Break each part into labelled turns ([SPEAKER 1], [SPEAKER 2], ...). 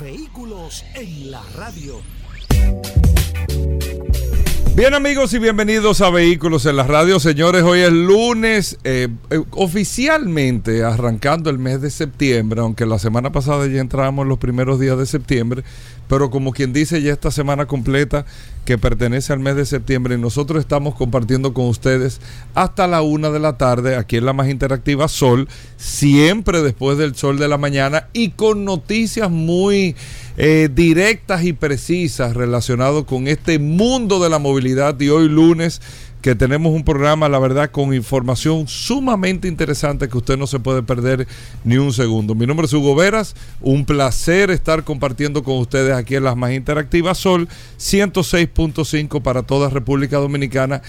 [SPEAKER 1] Vehículos en la radio.
[SPEAKER 2] Bien amigos y bienvenidos a Vehículos en la Radio. Señores, hoy es lunes, eh, eh, oficialmente arrancando el mes de septiembre, aunque la semana pasada ya entramos los primeros días de septiembre, pero como quien dice ya esta semana completa que pertenece al mes de septiembre y nosotros estamos compartiendo con ustedes hasta la una de la tarde aquí en la más interactiva Sol, siempre después del sol de la mañana y con noticias muy eh, directas y precisas relacionadas con este mundo de la movilidad y hoy lunes que tenemos un programa, la verdad, con información sumamente interesante que usted no se puede perder ni un segundo. Mi nombre es Hugo Veras, un placer estar compartiendo con ustedes aquí en las más interactivas Sol 106.5 para toda República Dominicana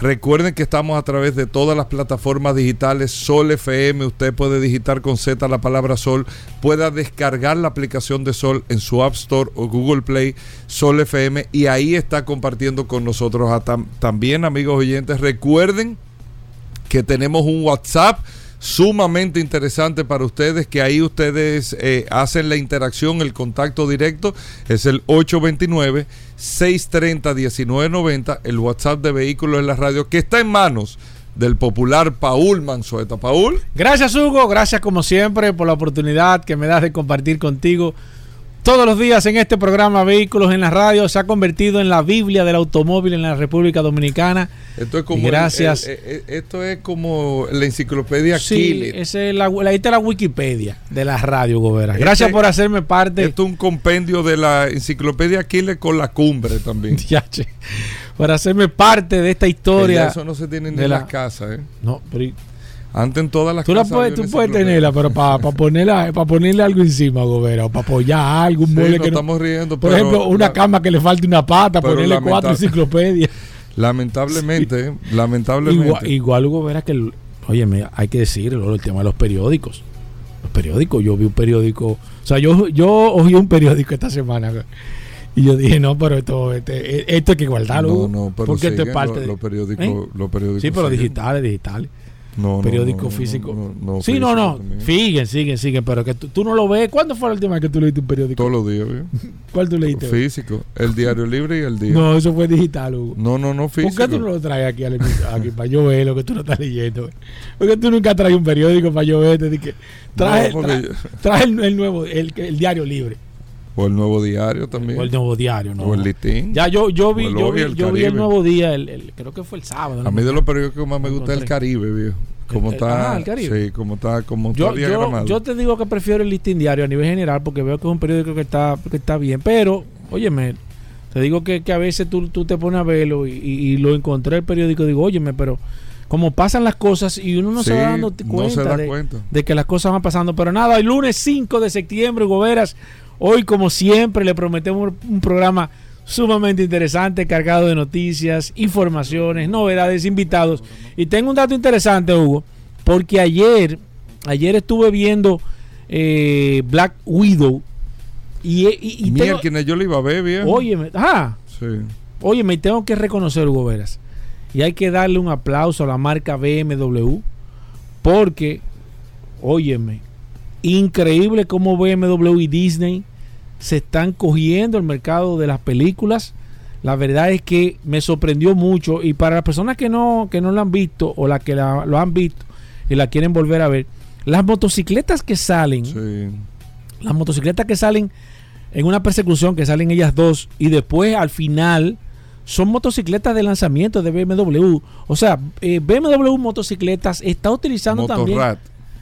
[SPEAKER 2] Recuerden que estamos a través de todas las plataformas digitales Sol FM. Usted puede digitar con Z la palabra Sol. Pueda descargar la aplicación de Sol en su App Store o Google Play Sol FM y ahí está compartiendo con nosotros. También, amigos oyentes, recuerden que tenemos un WhatsApp sumamente interesante para ustedes, que ahí ustedes eh, hacen la interacción, el contacto directo, es el 829-630-1990, el WhatsApp de Vehículos en la Radio, que está en manos del popular Paul Manzueta. Paul.
[SPEAKER 3] Gracias Hugo, gracias como siempre por la oportunidad que me das de compartir contigo todos los días en este programa Vehículos en la Radio se ha convertido en la Biblia del automóvil en la República Dominicana.
[SPEAKER 2] Esto es como
[SPEAKER 3] gracias.
[SPEAKER 2] esto es como la enciclopedia
[SPEAKER 3] sí, es la, ahí está la Wikipedia de la radio, Gobera. Este gracias por hacerme parte.
[SPEAKER 2] Esto es un compendio de la enciclopedia Aquiles con la cumbre también.
[SPEAKER 3] por hacerme parte de esta historia.
[SPEAKER 2] eso no se tiene ni en la, casa, ¿eh?
[SPEAKER 3] No, pero
[SPEAKER 2] antes en todas las
[SPEAKER 3] tú la puedes, tú puedes tenerla, pero para ponerla, para ponerle algo encima, Gobera, o para apoyar algo, un
[SPEAKER 2] mueble que estamos riendo.
[SPEAKER 3] Por ejemplo, una cama que le falte una pata, ponerle cuatro enciclopedias.
[SPEAKER 2] Lamentablemente, lamentablemente.
[SPEAKER 3] Igual, igual Gobera que, oye, hay que decirlo, el tema de los periódicos. Los periódicos, yo vi un periódico, o sea, yo, yo oí un periódico esta semana. Y yo dije, no, pero esto, este, esto hay que guardarlo.
[SPEAKER 2] No, no, pero porque esto es parte de, los periódicos, ¿eh? los periódicos.
[SPEAKER 3] Sí, pero digitales, digitales. No, periódico físico. sí, no, no. Siguen, siguen, siguen. Pero que tú, no lo ves. ¿Cuándo fue la última vez que tú leíste un periódico?
[SPEAKER 2] Todos los días,
[SPEAKER 3] ¿Cuál tú leíste?
[SPEAKER 2] Físico. El Diario Libre y el Día.
[SPEAKER 3] No, eso fue digital, Hugo.
[SPEAKER 2] No, no, no, físico.
[SPEAKER 3] ¿Por qué tú no lo traes aquí, aquí para yo ver lo que tú no estás leyendo? Porque tú nunca traes un periódico para yo ver. trae, trae, el, nuevo, el, el Diario Libre.
[SPEAKER 2] O el nuevo diario también.
[SPEAKER 3] O el nuevo diario, ¿no?
[SPEAKER 2] O el listín.
[SPEAKER 3] Ya yo, yo vi, yo vi, el, yo vi el nuevo día, el, creo que fue el sábado.
[SPEAKER 2] A mí de los periódicos que más me gusta es el Caribe, viejo. Como está, el Caribe. Sí, como está, como
[SPEAKER 3] yo, yo, yo, te digo que prefiero el listín diario a nivel general porque veo que es un periódico que está, que está bien. Pero, óyeme, te digo que, que a veces tú, tú, te pones a verlo y, y, lo encontré el periódico y digo, óyeme, pero como pasan las cosas y uno no se va dando cuenta, de, cuenta, de, que las cosas van pasando. Pero nada, el lunes 5 de septiembre, Goberas Hoy, como siempre, le prometemos un programa sumamente interesante, cargado de noticias, informaciones, novedades, invitados. Y tengo un dato interesante, Hugo, porque ayer, ayer estuve viendo eh, Black Widow. Y, y,
[SPEAKER 2] yo lo iba a ver bien.
[SPEAKER 3] Óyeme, ah, sí. Óyeme, tengo que reconocer, Hugo Veras. Y hay que darle un aplauso a la marca BMW, porque, óyeme, increíble cómo BMW y Disney se están cogiendo el mercado de las películas. La verdad es que me sorprendió mucho y para las personas que no, que no lo han visto o las que lo han visto y la quieren volver a ver, las motocicletas que salen, las motocicletas que salen en una persecución, que salen ellas dos y después al final son motocicletas de lanzamiento de BMW. O sea, eh, BMW Motocicletas está utilizando también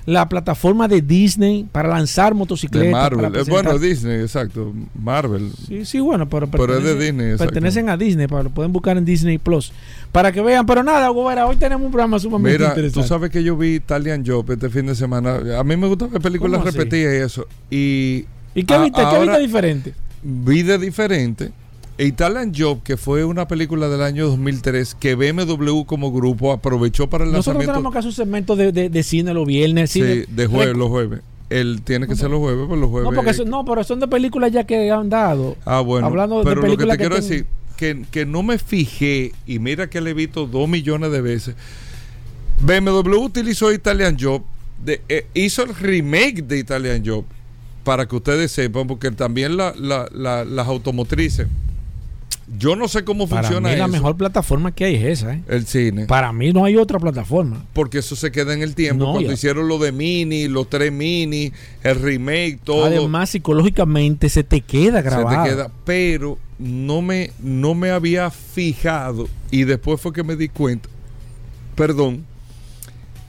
[SPEAKER 3] la plataforma de Disney para lanzar motocicletas.
[SPEAKER 2] Marvel. Es bueno, Disney, exacto. Marvel.
[SPEAKER 3] Sí, sí, bueno, pero,
[SPEAKER 2] pero es de Disney.
[SPEAKER 3] Pertenecen a Disney, para, lo pueden buscar en Disney Plus. Para que vean, pero nada, hoy tenemos un programa sumamente Mira, interesante.
[SPEAKER 2] Tú sabes que yo vi Italian Job este fin de semana. A mí me gusta ver películas repetidas y eso. Y
[SPEAKER 3] ¿Y qué
[SPEAKER 2] A-
[SPEAKER 3] viste? ¿Qué viste diferente?
[SPEAKER 2] Vida diferente. Italian Job, que fue una película del año 2003 que BMW como grupo aprovechó para el
[SPEAKER 3] Nosotros
[SPEAKER 2] lanzamiento
[SPEAKER 3] tenemos que hacer un segmento de, de, de cine los viernes.
[SPEAKER 2] sí, de jueves, los jueves. Él tiene que ser los jueves, pues los jueves.
[SPEAKER 3] No, porque son- no, pero son de películas ya que han dado.
[SPEAKER 2] Ah, bueno.
[SPEAKER 3] Hablando de
[SPEAKER 2] pero lo que
[SPEAKER 3] películas
[SPEAKER 2] te
[SPEAKER 3] que
[SPEAKER 2] quiero
[SPEAKER 3] ten-
[SPEAKER 2] decir, que, que no me fijé, y mira que le he visto dos millones de veces. BMW utilizó Italian Job, de- eh, hizo el remake de Italian Job, para que ustedes sepan, porque también la- la- la- las automotrices, yo no sé cómo
[SPEAKER 3] Para
[SPEAKER 2] funciona
[SPEAKER 3] mí la
[SPEAKER 2] eso,
[SPEAKER 3] mejor plataforma que hay es esa. ¿eh?
[SPEAKER 2] el cine.
[SPEAKER 3] Para mí no hay otra plataforma.
[SPEAKER 2] porque eso se queda en el tiempo.
[SPEAKER 3] No,
[SPEAKER 2] Cuando
[SPEAKER 3] ya.
[SPEAKER 2] hicieron lo de Mini, los tres Mini, el remake, todo.
[SPEAKER 3] Además, psicológicamente se te queda
[SPEAKER 2] se
[SPEAKER 3] grabado.
[SPEAKER 2] te queda. Pero no me, no me había fijado y después fue que me di cuenta, perdón,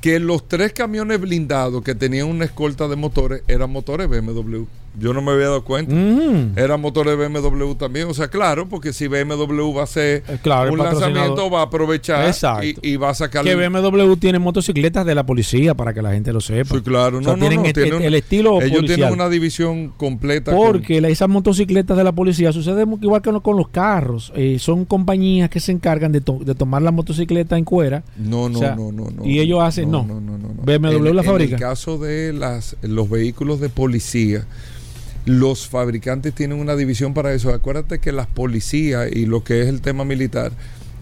[SPEAKER 2] que los tres camiones blindados que tenían una escolta de motores eran motores BMW. Yo no me había dado cuenta.
[SPEAKER 3] Mm.
[SPEAKER 2] Eran motores BMW también. O sea, claro, porque si BMW va a hacer
[SPEAKER 3] Eh, claro,
[SPEAKER 2] un lanzamiento, va a aprovechar y, y va a sacar
[SPEAKER 3] Que BMW tiene motocicletas de la policía para que la gente lo sepa.
[SPEAKER 2] Sí, claro.
[SPEAKER 3] O sea,
[SPEAKER 2] No, no,
[SPEAKER 3] tienen
[SPEAKER 2] no,
[SPEAKER 3] este-
[SPEAKER 2] tienen-
[SPEAKER 3] el estilo
[SPEAKER 2] Ellos
[SPEAKER 3] policial.
[SPEAKER 2] tienen una división completa.
[SPEAKER 3] Porque esas motocicletas de la policía sucede igual que no- con los carros. Eh, son compañías que se encargan de, to- de tomar la motocicleta en cuera.
[SPEAKER 2] No, no,
[SPEAKER 3] O sea,
[SPEAKER 2] no, no, no.
[SPEAKER 3] y ellos hacen- no. BMW
[SPEAKER 2] En-
[SPEAKER 3] la
[SPEAKER 2] En
[SPEAKER 3] fabrica.
[SPEAKER 2] el caso de las, los vehículos de policía, los fabricantes tienen una división para eso. Acuérdate que las policías y lo que es el tema militar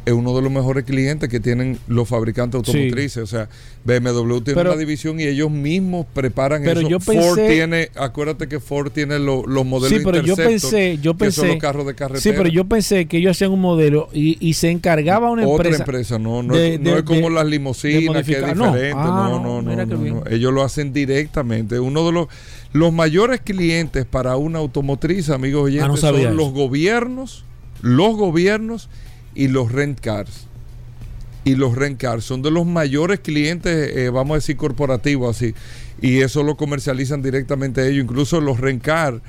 [SPEAKER 2] es uno de los mejores clientes que tienen los fabricantes
[SPEAKER 3] Sí.
[SPEAKER 2] automotrices. O sea, BMW tiene
[SPEAKER 3] Pero-
[SPEAKER 2] una división y ellos mismos preparan
[SPEAKER 3] Pero
[SPEAKER 2] eso.
[SPEAKER 3] yo
[SPEAKER 2] Ford
[SPEAKER 3] pensé-
[SPEAKER 2] tiene, acuérdate que Ford tiene lo- los modelos
[SPEAKER 3] Sí, pero yo pensé, yo
[SPEAKER 2] que son
[SPEAKER 3] pensé,
[SPEAKER 2] los carros de carretera.
[SPEAKER 3] sí, pero yo pensé que ellos hacían un modelo y, y se encargaba una
[SPEAKER 2] Otra
[SPEAKER 3] empresa.
[SPEAKER 2] empresa, no, no,
[SPEAKER 3] de-
[SPEAKER 2] es, no
[SPEAKER 3] de-
[SPEAKER 2] es como
[SPEAKER 3] de-
[SPEAKER 2] las limusinas que es.
[SPEAKER 3] No.
[SPEAKER 2] diferente.
[SPEAKER 3] Ah,
[SPEAKER 2] No,
[SPEAKER 3] no,
[SPEAKER 2] no, no. Ellos lo hacen directamente. Uno de los, los mayores clientes para una automotriz, amigos oyentes,
[SPEAKER 3] Ah, sabía
[SPEAKER 2] son
[SPEAKER 3] eso.
[SPEAKER 2] los gobiernos, los gobiernos y los rent cars. Y los rent cars son de los mayores clientes, eh, vamos a decir, corporativos así. Y eso lo comercializan directamente ellos. Incluso los rent cars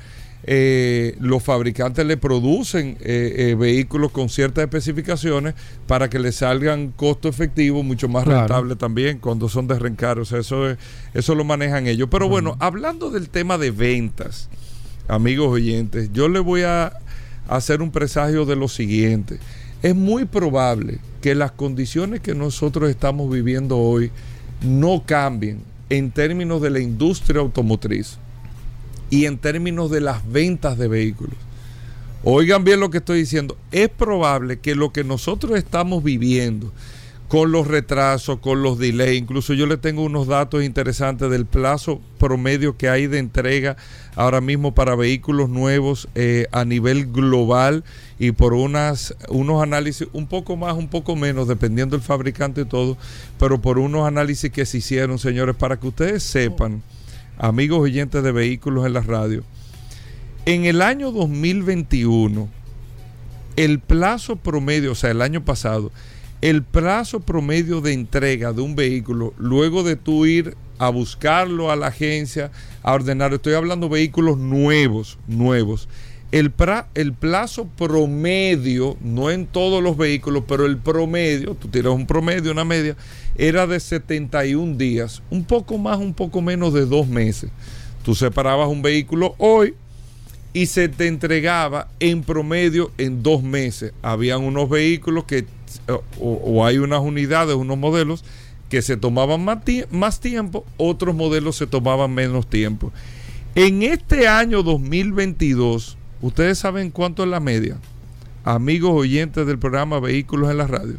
[SPEAKER 2] eh, los fabricantes le producen eh, eh, vehículos con ciertas especificaciones para que le salgan costo efectivo mucho más
[SPEAKER 3] Claro.
[SPEAKER 2] rentable también cuando son de rencar. O sea, eso, es- eso lo manejan ellos. Pero bueno, hablando del tema de ventas, amigos oyentes, yo le voy a hacer un presagio de lo siguiente. Es muy probable que las condiciones que nosotros estamos viviendo hoy no cambien en términos de la industria automotriz y en términos de las ventas de vehículos. Oigan bien lo que estoy diciendo. Es probable que lo que nosotros estamos viviendo con los retrasos, con los delays, incluso yo le tengo unos datos interesantes del plazo promedio que hay de entrega ahora mismo para vehículos nuevos eh, a nivel global y por unas, unos análisis un poco más, un poco menos, dependiendo del fabricante y todo, pero por unos análisis que se hicieron, señores, para que ustedes sepan, amigos oyentes de vehículos en la radio, en el año 2021, el plazo promedio, o sea, el año pasado, el plazo promedio de entrega de un vehículo, luego de tú ir a buscarlo a la agencia, a ordenar, estoy hablando vehículos nuevos, nuevos. El, el plazo promedio, no en todos los vehículos, pero el promedio, tú tienes un promedio, una media, era de 71 días, un poco más, un poco menos de dos meses. Tú separabas un vehículo hoy, y se te entregaba en promedio en dos meses. Habían unos vehículos que, o, o hay unas unidades, unos modelos que se tomaban más, más tiempo, otros modelos se tomaban menos tiempo. En este año 2022, ¿ustedes saben cuánto es la media? Amigos oyentes del programa Vehículos en la Radio.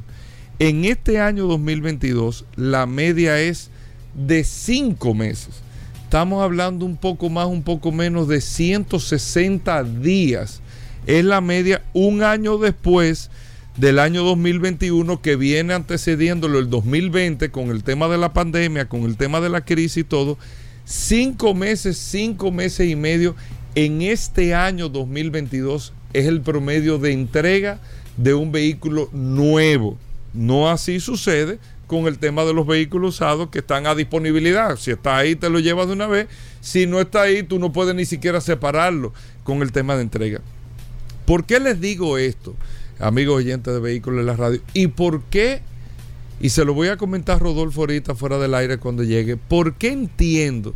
[SPEAKER 2] En este año 2022, la media es de cinco meses. Estamos hablando un poco más, un poco menos de 160 días. Es la media un año después del año 2021 que viene antecediéndolo el 2020 con el tema de la pandemia, con el tema de la crisis y todo. Cinco meses, cinco meses y medio en este año 2022 es el promedio de entrega de un vehículo nuevo. No así sucede con el tema de los vehículos usados que están a disponibilidad. Si está ahí, te lo llevas de una vez. Si no está ahí, tú no puedes ni siquiera separarlo con el tema de entrega. ¿Por qué les digo esto, amigos oyentes de vehículos en la radio? ¿Y por qué? Y se lo voy a comentar Rodolfo ahorita fuera del aire cuando llegue. ¿Por qué entiendo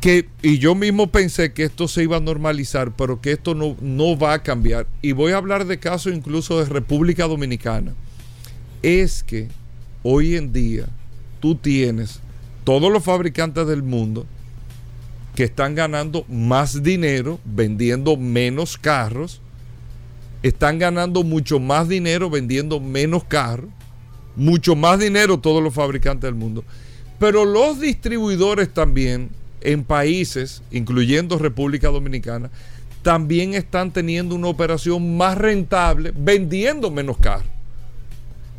[SPEAKER 2] que, y yo mismo pensé que esto se iba a normalizar, pero que esto no, no va a cambiar. Y voy a hablar de casos incluso de República Dominicana. Es que hoy en día tú tienes todos los fabricantes del mundo que están ganando más dinero vendiendo menos carros, están ganando mucho más dinero vendiendo menos carros, mucho más dinero todos los fabricantes del mundo. Pero los distribuidores también en países, incluyendo República Dominicana, también están teniendo una operación más rentable vendiendo menos carros.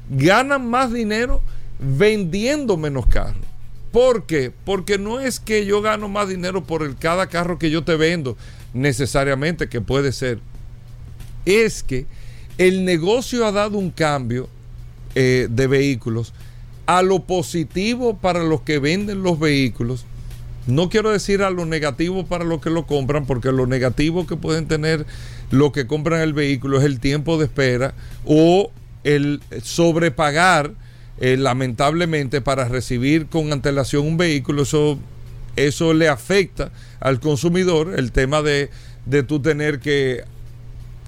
[SPEAKER 2] Ganan más dinero vendiendo menos carros. ¿Por qué? Porque no es que yo gano más dinero por el cada carro que yo te vendo, necesariamente, que puede ser. Es que el negocio ha dado un cambio eh, de vehículos a lo positivo para los que venden los vehículos no quiero decir a lo negativo para los que lo compran, porque lo negativo que pueden tener los que compran el vehículo es el tiempo de espera o el sobrepagar eh, lamentablemente para recibir con antelación un vehículo. Eso, eso le afecta al consumidor, el tema de, de tú tener que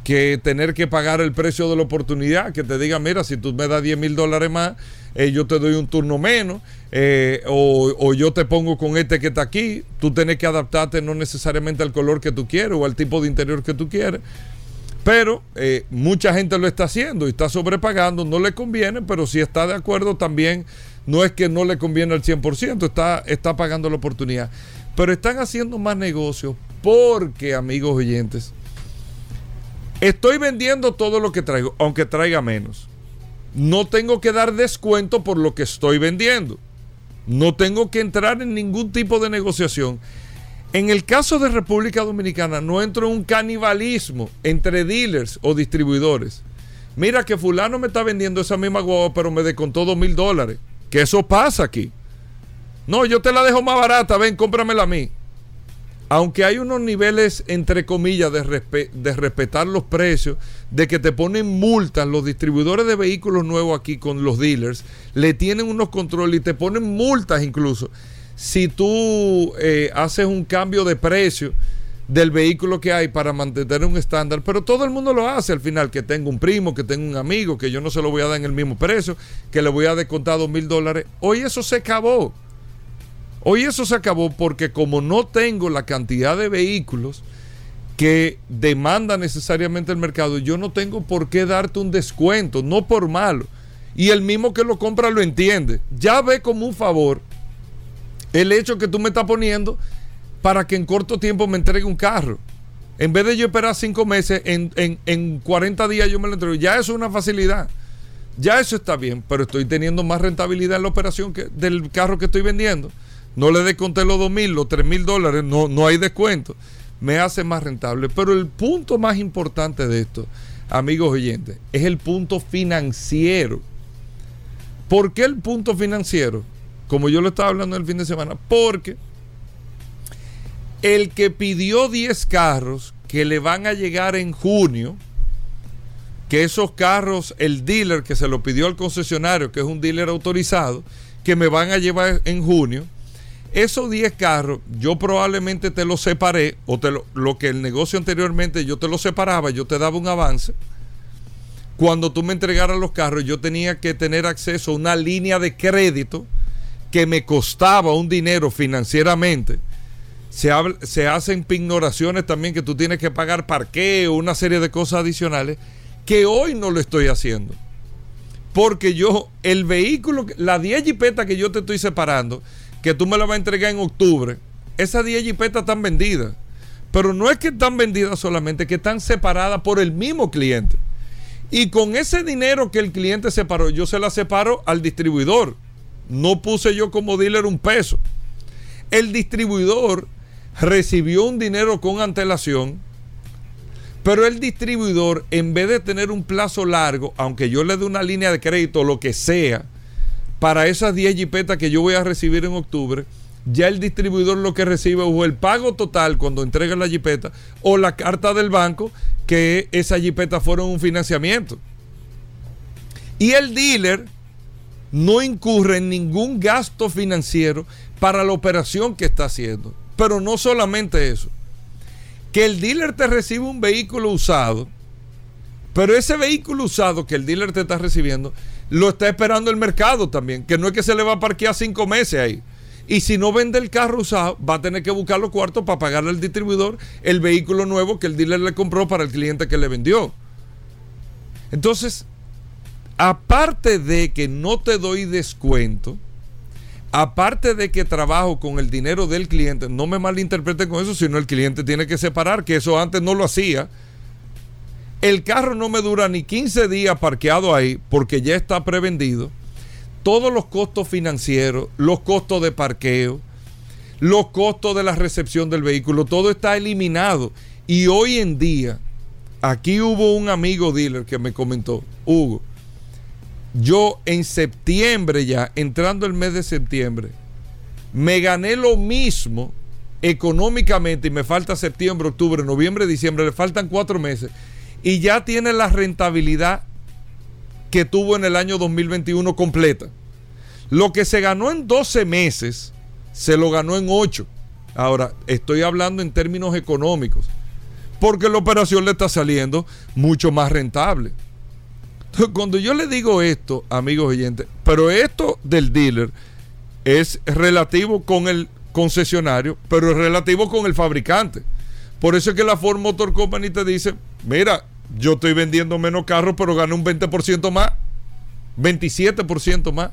[SPEAKER 2] que tener que pagar el precio de la oportunidad, que te diga, mira, si tú me das 10 mil dólares más, eh, yo te doy un turno menos, eh, o, yo te pongo con este que está aquí, tú tienes que adaptarte no necesariamente al color que tú quieres o al tipo de interior que tú quieres. Pero eh, mucha gente lo está haciendo y está sobrepagando, no le conviene, pero si está de acuerdo también, no es que no le conviene al 100%, está, está pagando la oportunidad. Pero están haciendo más negocios porque, amigos oyentes, Estoy vendiendo todo lo que traigo, aunque traiga menos. No tengo que dar descuento por lo que estoy vendiendo. No tengo que entrar en ningún tipo de negociación. En el caso de República Dominicana no entro en un canibalismo entre dealers o distribuidores. Mira que fulano me está vendiendo esa misma guagua, pero me descontó dos mil dólares. Que eso pasa aquí. No, yo te la dejo más barata, ven, cómpramela a mí aunque hay unos niveles, entre comillas, de, respetar los precios, de que te ponen multas, los distribuidores de vehículos nuevos aquí con los dealers, le tienen unos controles y te ponen multas incluso. Si tú eh, haces un cambio de precio del vehículo que hay para mantener un estándar, pero todo el mundo lo hace al final, que tengo un primo, que tengo un amigo, que yo no se lo voy a dar en el mismo precio, que le voy a descontar dos mil dólares. Hoy eso se acabó. Hoy eso se acabó porque como no tengo la cantidad de vehículos que demanda necesariamente el mercado, yo no tengo por qué darte un descuento, no por malo. Y el mismo que lo compra lo entiende. Ya ve como un favor el hecho que tú me estás poniendo para que en corto tiempo me entregue un carro. En vez de yo esperar cinco meses, en, en 40 días yo me lo entrego. Ya eso es una facilidad. Ya eso está bien, pero estoy teniendo más rentabilidad en la operación que, del carro que estoy vendiendo no le desconté los dos mil, los tres mil dólares, no, no hay descuento. Me hace más rentable. Pero el punto más importante de esto, amigos oyentes, es el punto financiero. ¿Por qué el punto financiero? Como yo lo estaba hablando el fin de semana, porque el que pidió 10 carros que le van a llegar en junio, que esos carros, el dealer que se lo pidió al concesionario, que es un dealer autorizado, que me van a llevar en junio, esos 10 carros, yo probablemente te los separé, o te lo, lo, que el negocio anteriormente yo te lo separaba, yo te daba un avance. Cuando tú me entregaras los carros, yo tenía que tener acceso a una línea de crédito que me costaba un dinero financieramente. Se, se hacen pignoraciones también que tú tienes que pagar parqueo, una serie de cosas adicionales, que hoy no lo estoy haciendo. Porque yo, el vehículo, la 10 jipetas que yo te estoy separando, que tú me la vas a entregar en octubre, esas 10 jipetas están vendidas. Pero no es que están vendidas solamente, que están separadas por el mismo cliente. Y con ese dinero que el cliente separó, yo se la separo al distribuidor. No puse yo como dealer un peso. El distribuidor recibió un dinero con antelación, pero el distribuidor, en vez de tener un plazo largo, aunque yo le dé una línea de crédito lo que sea, para esas 10 jipetas que yo voy a recibir en octubre, ya el distribuidor lo que recibe o el pago total cuando entrega la jipeta o la carta del banco que esa jipeta fueron un financiamiento. Y el dealer no incurre en ningún gasto financiero para la operación que está haciendo. Pero no solamente eso. Que el dealer te recibe un vehículo usado, pero ese vehículo usado que el dealer te está recibiendo, lo está esperando el mercado también. Que no es que se le va a parquear cinco meses ahí. Y si no vende el carro usado, va a tener que buscar los cuartos para pagarle al distribuidor el vehículo nuevo que el dealer le compró para el cliente que le vendió. Entonces, aparte de que no te doy descuento, aparte de que trabajo con el dinero del cliente, no me malinterpreten con eso, sino el cliente tiene que separar, que eso antes no lo hacía. El carro no me dura ni 15 días parqueado ahí porque ya está prevendido todos los costos financieros, los costos de parqueo, los costos de la recepción del vehículo, todo está eliminado. Y hoy en día, aquí hubo un amigo dealer que me comentó, Hugo, yo en septiembre ya, entrando el mes de septiembre, me gané lo mismo económicamente y me falta septiembre, octubre, noviembre, diciembre, le faltan cuatro meses y ya tiene la rentabilidad que tuvo en el año 2021 completa. Lo que se ganó en 12 meses, se lo ganó en 8. Ahora, estoy hablando en términos económicos, porque la operación le está saliendo mucho más rentable. Entonces, cuando yo le digo esto, amigos oyentes, pero esto del dealer es relativo con el concesionario, pero es relativo con el fabricante. Por eso es que la Ford Motor Company te dice, mira, yo estoy vendiendo menos carros, pero gané un 20% más, 27% más.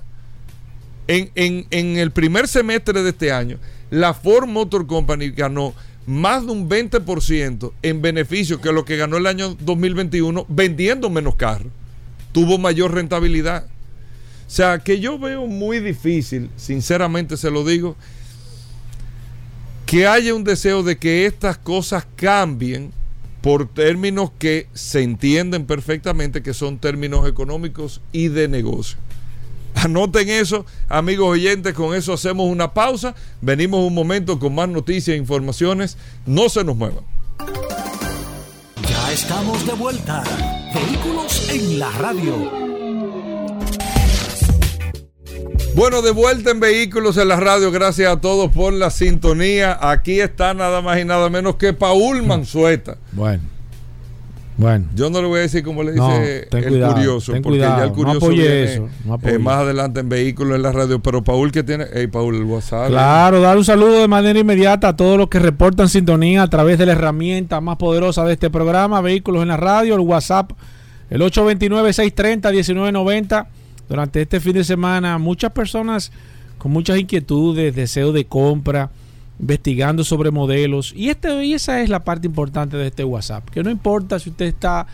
[SPEAKER 2] En, en, el primer semestre de este año, la Ford Motor Company ganó más de un 20% en beneficio que lo que ganó el año 2021 vendiendo menos carros. Tuvo mayor rentabilidad. O sea, que yo veo muy difícil, sinceramente se lo digo, que haya un deseo de que estas cosas cambien por términos que se entienden perfectamente que son términos económicos y de negocio. Anoten eso, amigos oyentes, con eso hacemos una pausa. Venimos un momento con más noticias e informaciones. No se nos muevan.
[SPEAKER 1] Ya estamos de vuelta. Vehículos en la radio.
[SPEAKER 2] Bueno, de vuelta en Vehículos en la Radio. Gracias a todos por la sintonía. Aquí está nada más y nada menos que Paul Manzueta.
[SPEAKER 3] Bueno. Bueno.
[SPEAKER 2] Yo no le voy a decir como le dice el curioso, porque ya el curioso viene eh, más adelante en Vehículos en la Radio. Pero Paul, que tiene? Hey, Paul, el WhatsApp.
[SPEAKER 3] Claro, dar un saludo de manera inmediata a todos los que reportan sintonía a través de la herramienta más poderosa de este programa, Vehículos en la Radio, el WhatsApp, el 829-630-1990 durante este fin de semana muchas personas con muchas inquietudes, deseo de compra, investigando sobre modelos. Y, este, y esa es la parte importante de este WhatsApp. Que no importa si usted está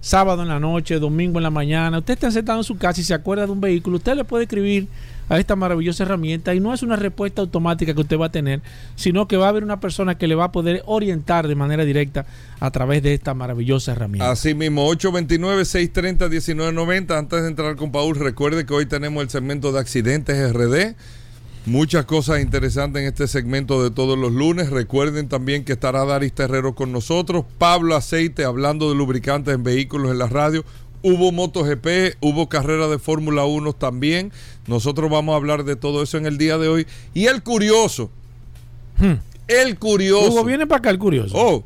[SPEAKER 3] sábado en la noche, domingo en la mañana, usted está sentado en su casa y se acuerda de un vehículo, usted le puede escribir a esta maravillosa herramienta y no es una respuesta automática que usted va a tener, sino que va a haber una persona que le va a poder orientar de manera directa a través de esta maravillosa herramienta.
[SPEAKER 2] Así mismo, 829-630-1990. Antes de entrar con Paul, recuerde que hoy tenemos el segmento de accidentes RD. Muchas cosas interesantes en este segmento de todos los lunes. Recuerden también que estará Daris Terrero con nosotros. Pablo Aceite hablando de lubricantes en vehículos en la radio. Hubo MotoGP, hubo carrera de Fórmula 1 también. Nosotros vamos a hablar de todo eso en el día de hoy. Y el curioso. Hmm. El curioso.
[SPEAKER 3] Hugo viene para acá el curioso.
[SPEAKER 2] Oh,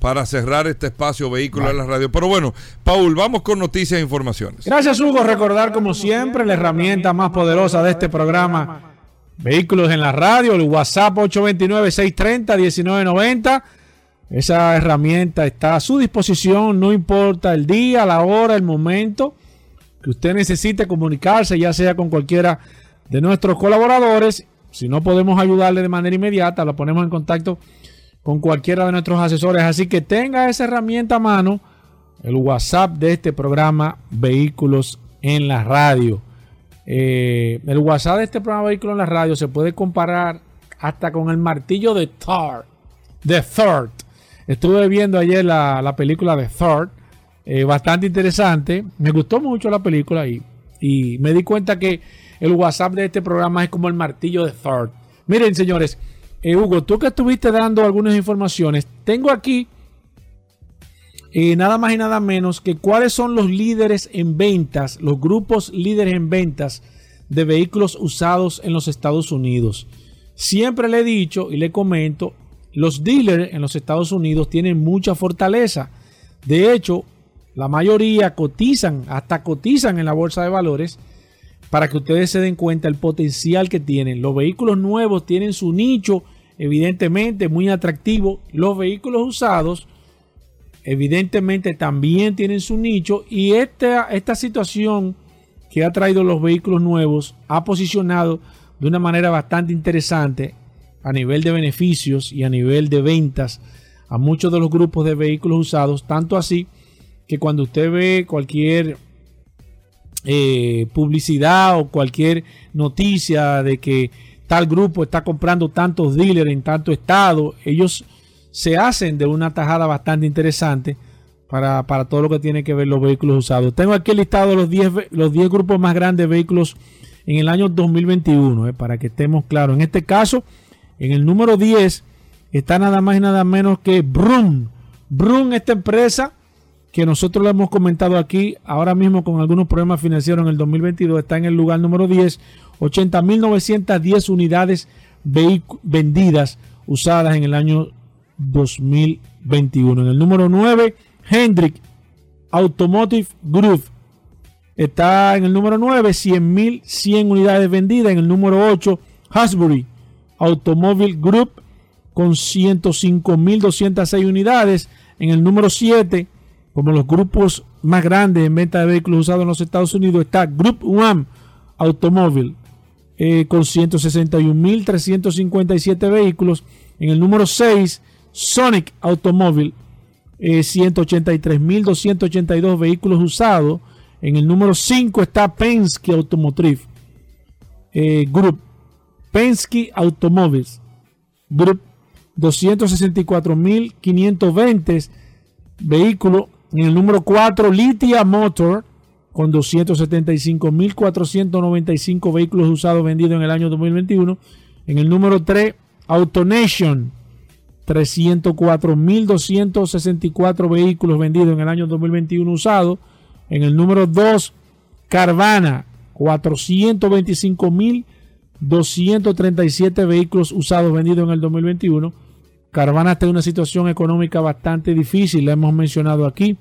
[SPEAKER 2] para cerrar este espacio vehículo en la radio. Pero bueno, Paul, vamos con noticias e informaciones.
[SPEAKER 3] Gracias, Hugo. Recordar, como siempre, la herramienta más poderosa de este programa. Vehículos en la radio, el WhatsApp 829-630-1990. Esa herramienta está a su disposición, no importa el día, la hora, el momento que usted necesite comunicarse, ya sea con cualquiera de nuestros colaboradores. Si no podemos ayudarle de manera inmediata, lo ponemos en contacto con cualquiera de nuestros asesores. Así que tenga esa herramienta a mano, el WhatsApp de este programa Vehículos en la Radio. Eh, el WhatsApp de este programa Vehículos en la Radio se puede comparar hasta con el martillo de Thor, de Thor Estuve viendo ayer la, película de Thor, eh, bastante interesante. Me gustó mucho la película y, me di cuenta que el WhatsApp de este programa es como el martillo de Thor. Miren, señores, eh, Hugo, tú que estuviste dando algunas informaciones, tengo aquí eh, nada más y nada menos que cuáles son los líderes en ventas, los grupos líderes en ventas de vehículos usados en los Estados Unidos. siempre le he dicho y le comento, los dealers en los Estados Unidos tienen mucha fortaleza. De hecho, la mayoría cotizan, hasta cotizan en la bolsa de valores para que ustedes se den cuenta el potencial que tienen. Los vehículos nuevos tienen su nicho, evidentemente muy atractivo. Los vehículos usados, evidentemente también tienen su nicho. Y esta, esta situación que ha traído los vehículos nuevos ha posicionado de una manera bastante interesante a nivel de beneficios y a nivel de ventas a muchos de los grupos de vehículos usados, tanto así que cuando usted ve cualquier eh, publicidad o cualquier noticia de que tal grupo está comprando tantos dealers en tanto estado, ellos se hacen de una tajada bastante interesante para, todo lo que tiene que ver los vehículos usados. Tengo aquí listado los 10 los 10 grupos más grandes de vehículos en el año 2021, eh, para que estemos claros. En este caso, en el número 10 está nada más y nada menos que Brum. Brum, esta empresa que nosotros le hemos comentado aquí, ahora mismo con algunos problemas financieros en el 2022, está en el lugar número 10, 80.910 unidades vendidas, usadas en el año 2021. En el número 9, Hendrick Automotive Group. Está en el número 9, 100.100 unidades vendidas. En el número 8, Hasbury Automobile Group con 105.206 unidades. En el número 7, como los grupos más grandes en venta de vehículos usados en los Estados Unidos, está Group One Automobile eh, con 161.357 vehículos. En el número 6, Sonic Automobile, eh, 183.282 vehículos usados. En el número 5 está Penske Automotive eh, Group. Penske Automobiles Group, 264.520 vehículos en el número 4, Litia Motor, con 275.495 vehículos usados vendidos en el año 2021. En el número 3, AutoNation, 304.264 vehículos vendidos en el año 2021 usados. En el número 2, Carvana, 425.237 vehículos usados vendidos en el 2021 Carvana está en una situación económica bastante difícil, la hemos mencionado aquí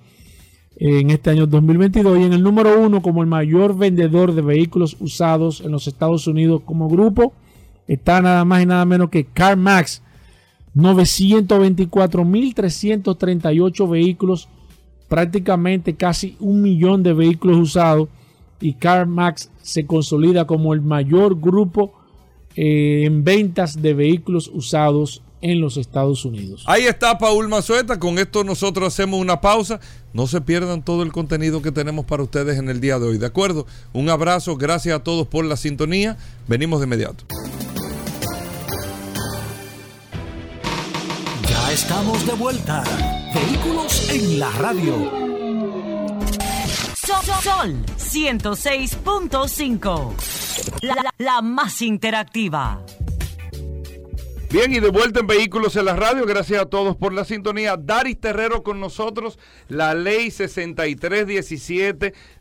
[SPEAKER 3] en este año 2022 y en el número uno como el mayor vendedor de vehículos usados en los Estados Unidos como grupo está nada más y nada menos que CarMax. 924.338 vehículos prácticamente casi un millón de vehículos usados y CarMax se consolida como el mayor grupo eh, en ventas de vehículos usados en los Estados Unidos.
[SPEAKER 2] Ahí está Paul Mazueta, con esto nosotros hacemos una pausa. No se pierdan todo el contenido que tenemos para ustedes en el día de hoy, ¿de acuerdo? Un abrazo, gracias a todos por la sintonía. Venimos de inmediato.
[SPEAKER 1] Ya estamos de vuelta. Vehículos en la radio.
[SPEAKER 4] Sol, 106.5. la más interactiva.
[SPEAKER 5] Bien, y de vuelta en Vehículos en la Radio, gracias a todos por la sintonía. Daris Terrero con nosotros, la ley 6317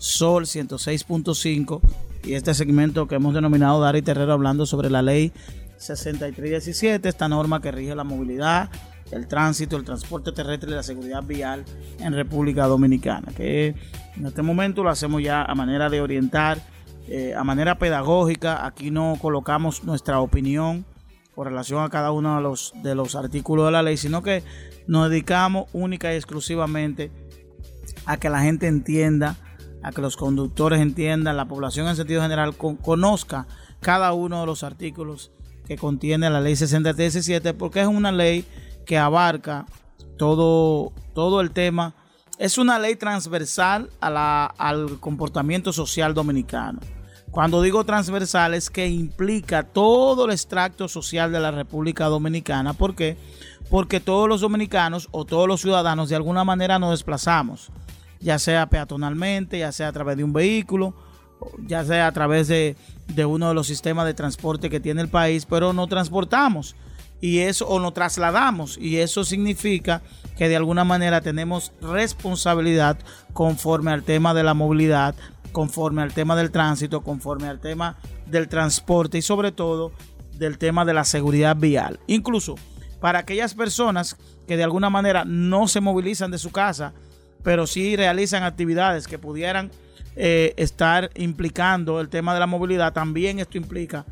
[SPEAKER 6] Sol 106.5 y este segmento que hemos denominado Dari Terrero hablando sobre la ley 6317, esta norma que rige la movilidad, el tránsito, el transporte terrestre y la seguridad vial en República Dominicana, que en este momento lo hacemos ya a manera de orientar, eh, a manera pedagógica, aquí no colocamos nuestra opinión con relación a cada uno de los, de los artículos de la ley, sino que nos dedicamos única y exclusivamente a que la gente entienda a que los conductores entiendan, la población en sentido general conozca cada uno de los artículos que contiene la ley 6317 porque es una ley que abarca todo, todo el tema. Es una ley transversal a la, al comportamiento social dominicano. Cuando digo transversal es que implica todo el extracto social de la República Dominicana. ¿Por qué? Porque todos los dominicanos o todos los ciudadanos de alguna manera nos desplazamos, ya sea peatonalmente, ya sea a través de un vehículo, ya sea a través de, uno de los sistemas de transporte que tiene el país, pero no transportamos y eso o nos trasladamos y eso significa que de alguna manera tenemos responsabilidad conforme al tema de la movilidad, conforme al tema del tránsito, conforme al tema del transporte y sobre todo del tema de la seguridad vial. Incluso para aquellas personas que de alguna manera no se movilizan de su casa, pero sí realizan actividades que pudieran eh, estar implicando el tema de la movilidad, también esto implica,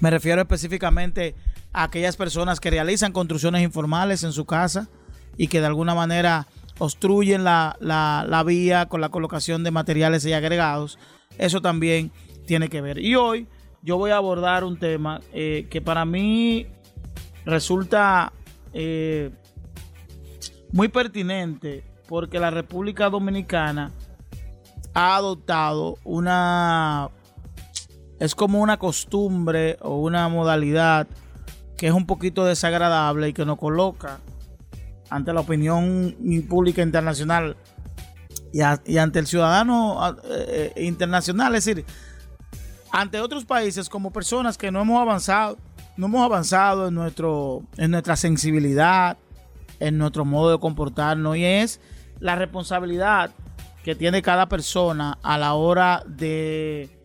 [SPEAKER 6] me refiero específicamente a aquellas personas que realizan construcciones informales en su casa y que de alguna manera obstruyen la, la, vía con la colocación de materiales y agregados, eso también tiene que ver. Y hoy yo voy a abordar un tema eh, que para mí resulta eh, muy pertinente porque la República Dominicana ha adoptado una es como una costumbre o una modalidad que es un poquito desagradable y que nos coloca ante la opinión pública internacional y, ante el ciudadano eh, eh, internacional, es decir, ante otros países como personas que no hemos avanzado, no hemos avanzado en nuestro en nuestra sensibilidad, en nuestro modo de comportarnos y es la responsabilidad que tiene cada persona a la hora de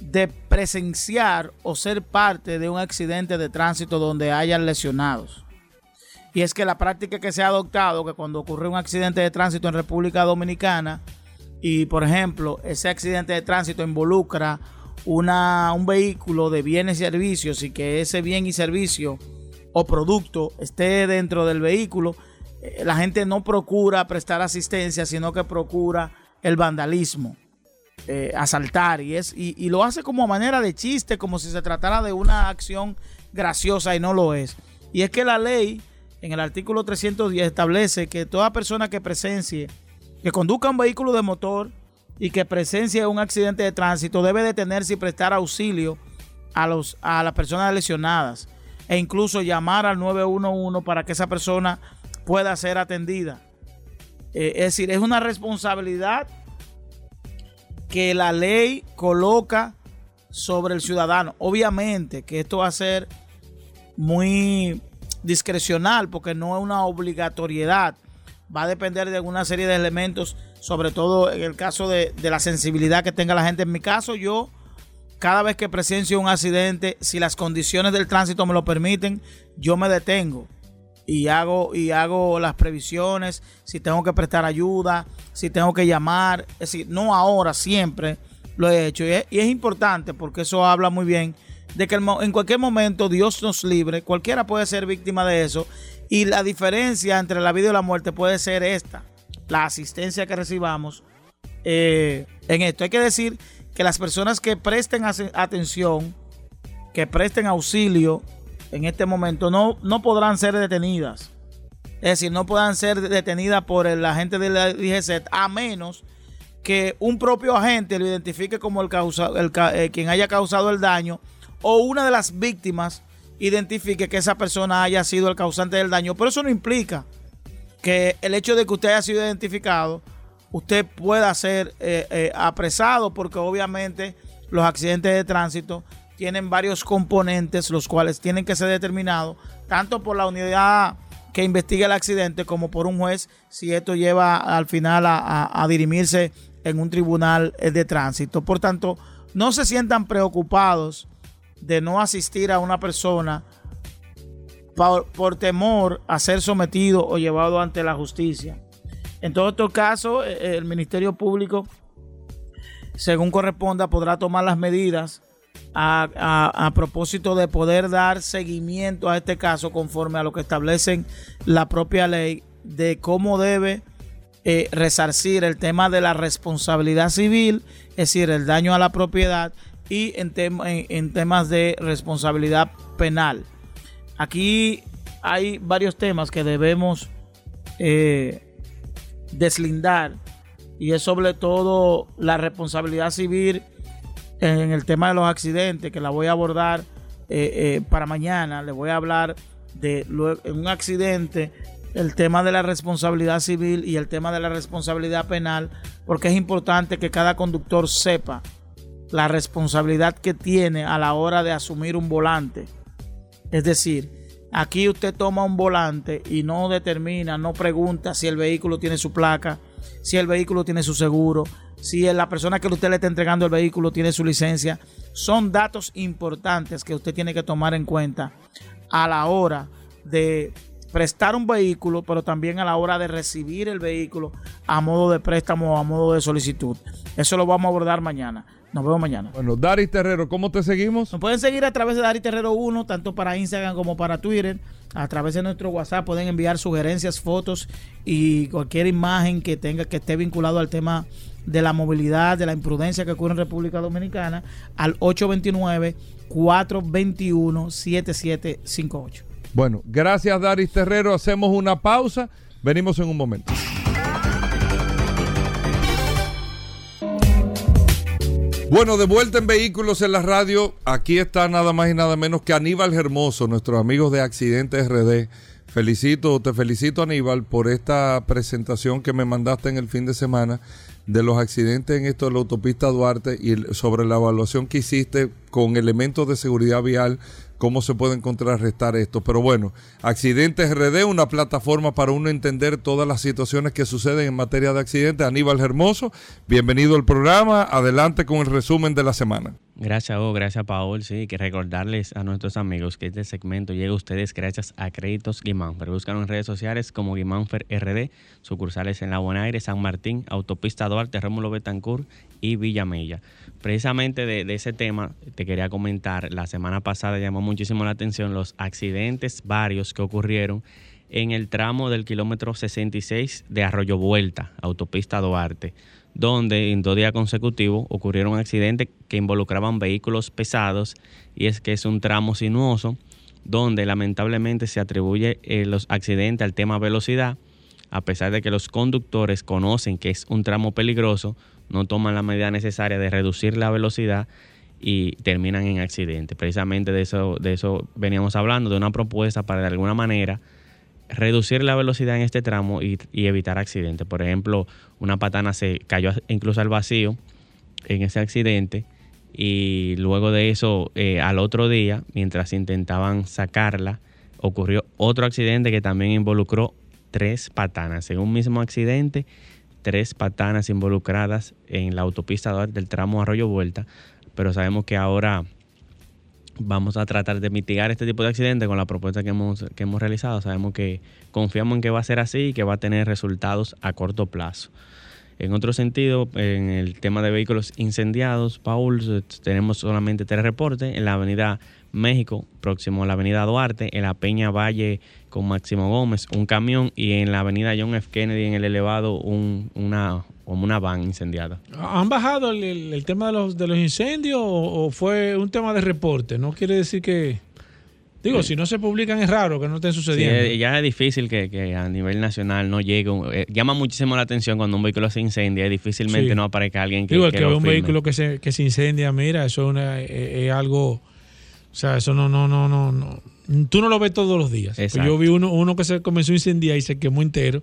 [SPEAKER 6] de presenciar o ser parte de un accidente de tránsito donde hayan lesionados. Y es que la práctica que se ha adoptado, que cuando ocurre un accidente de tránsito en República Dominicana, y por ejemplo, ese accidente de tránsito involucra una, un vehículo de bienes y servicios y que ese bien y servicio o producto esté dentro del vehículo, eh, la gente no procura prestar asistencia, sino que procura el vandalismo, eh, asaltar, y, es, y, lo hace como manera de chiste, como si se tratara de una acción graciosa y no lo es. Y es que la ley en el artículo 310 establece que toda persona que presencie, que conduzca un vehículo de motor y que presencie un accidente de tránsito debe detenerse y prestar auxilio a, los, a las personas lesionadas e incluso llamar al 911 para que esa persona pueda ser atendida. Eh, es decir, es una responsabilidad que la ley coloca sobre el ciudadano. Obviamente que esto va a ser muy discrecional porque no es una obligatoriedad. Va a depender de una serie de elementos, sobre todo en el caso de, la sensibilidad que tenga la gente. En mi caso, yo, cada vez que presencio un accidente, si las condiciones del tránsito me lo permiten, yo me detengo y hago, y hago las previsiones, si tengo que prestar ayuda, si tengo que llamar. Es decir, no ahora, siempre lo he hecho. y es importante porque eso habla muy bien de que en cualquier momento Dios nos libre, cualquiera puede ser víctima de eso. Y la diferencia entre la vida y la muerte puede ser esta, la asistencia que recibamos eh, en esto. Hay que decir que las personas que presten atención, que presten auxilio en este momento, no, no podrán ser detenidas. Es decir, no podrán ser detenidas por el agente de la a menos que un propio agente lo identifique como el, causa, el eh, quien haya causado el daño o una de las víctimas identifique que esa persona haya sido el causante del daño. Pero eso no implica que el hecho de que usted haya sido identificado, usted pueda ser eh, eh, apresado, porque obviamente los accidentes de tránsito tienen varios componentes, los cuales tienen que ser determinados tanto por la unidad que investiga el accidente como por un juez, si esto lleva al final a, a dirimirse en un tribunal de tránsito. Por tanto, no se sientan preocupados de no asistir a una persona por, temor a ser sometido o llevado ante la justicia. En todos estos casos, eh, eh, el Ministerio Público, según corresponda, podrá tomar las medidas a, propósito de poder dar seguimiento a este caso conforme a lo que establecen la propia ley de cómo debe eh, resarcir el tema de la responsabilidad civil, es decir, el daño a la propiedad y en, temas de responsabilidad penal. Aquí hay varios temas que debemos eh, deslindar y es sobre todo la responsabilidad civil en el tema de los accidentes, que la voy a abordar eh, eh, para mañana. Le voy a hablar de un accidente, el tema de la responsabilidad civil y el tema de la responsabilidad penal, porque es importante que cada conductor sepa la responsabilidad que tiene a la hora de asumir un volante. Es decir, aquí usted toma un volante y no determina, no pregunta si el vehículo tiene su placa, si el vehículo tiene su seguro, si la persona que usted le está entregando el vehículo tiene su licencia. Son datos importantes que usted tiene que tomar en cuenta a la hora de prestar un vehículo, pero también a la hora de recibir el vehículo a modo de préstamo o a modo de solicitud. Eso lo vamos a abordar mañana. Nos vemos mañana.
[SPEAKER 5] Bueno, Daris Terrero, ¿cómo te seguimos?
[SPEAKER 6] Nos pueden seguir a través de Dari Terrero 1, tanto para Instagram como para Twitter. A través de nuestro WhatsApp pueden enviar sugerencias, fotos y cualquier imagen que tenga que esté vinculado al tema de la movilidad, de la imprudencia que ocurre en República Dominicana al 829-421-7758.
[SPEAKER 5] Bueno, gracias Daris Terrero. Hacemos una pausa. Venimos en un momento. Bueno, de vuelta en Vehículos en la Radio. Aquí está nada más y nada menos que Aníbal Hermoso, nuestros amigos de Accidentes RD. Felicito, te felicito Aníbal por esta presentación que me mandaste en el fin de semana de los accidentes en esto de la autopista Duarte y sobre la evaluación que hiciste con elementos de seguridad vial, cómo se pueden contrarrestar esto. Pero bueno, Accidentes RD, una plataforma para uno entender todas las situaciones que suceden en materia de accidentes. Aníbal Hermoso, bienvenido al programa. Adelante con el resumen de la semana.
[SPEAKER 7] Gracias, Hugo. Gracias, Paul. Sí, que recordarles a nuestros amigos que este segmento llega a ustedes gracias a Créditos Guimánfer. Búscanos en redes sociales como Guimánfer RD, sucursales en La Bonaire, San Martín, Autopista Duarte, Rómulo Betancourt y Villamella. Precisamente de, de ese tema te quería comentar. La semana pasada llamó muchísimo la atención los accidentes varios que ocurrieron en el tramo del kilómetro 66 de Arroyo Vuelta, Autopista Duarte donde en dos días consecutivos ocurrieron accidentes que involucraban vehículos pesados y es que es un tramo sinuoso donde lamentablemente se atribuye eh, los accidentes al tema velocidad, a pesar de que los conductores conocen que es un tramo peligroso, no toman la medida necesaria de reducir la velocidad y terminan en accidentes. Precisamente de eso, de eso veníamos hablando, de una propuesta para de alguna manera reducir la velocidad en este tramo y, evitar accidentes. Por ejemplo, una patana se cayó incluso al vacío en ese accidente y luego de eso, eh, al otro día, mientras intentaban sacarla, ocurrió otro accidente que también involucró tres patanas. En un mismo accidente, tres patanas involucradas en la autopista del tramo Arroyo Vuelta, pero sabemos que ahora vamos a tratar de mitigar este tipo de accidentes con la propuesta que hemos, que hemos realizado. Sabemos que confiamos en que va a ser así y que va a tener resultados a corto plazo. En otro sentido, en el tema de vehículos incendiados, Paul, tenemos solamente tres reportes. En la avenida México, próximo a la avenida Duarte, en la Peña Valle con Máximo Gómez, un camión, y en la avenida John F. Kennedy, en el elevado, un, una, como una van incendiada.
[SPEAKER 3] ¿Han bajado el, el- el tema de los, de los incendios o, o fue un tema de reporte? No quiere decir que... Digo, si no se publican es raro que no estén sucediendo.
[SPEAKER 7] eh, ya es difícil que, que a nivel nacional no llegue. eh, llama muchísimo la atención cuando un vehículo se incendia. Difícilmente
[SPEAKER 3] Sí.
[SPEAKER 7] no aparezca alguien que,
[SPEAKER 3] Digo, el
[SPEAKER 7] que
[SPEAKER 3] ve un vehículo que se, que se incendia, mira, eso es, una- es- es algo... O sea, eso no, no, no, no, no. Tú no lo ves todos los días. Pues yo vi uno, uno que se comenzó a incendiar y se quemó entero.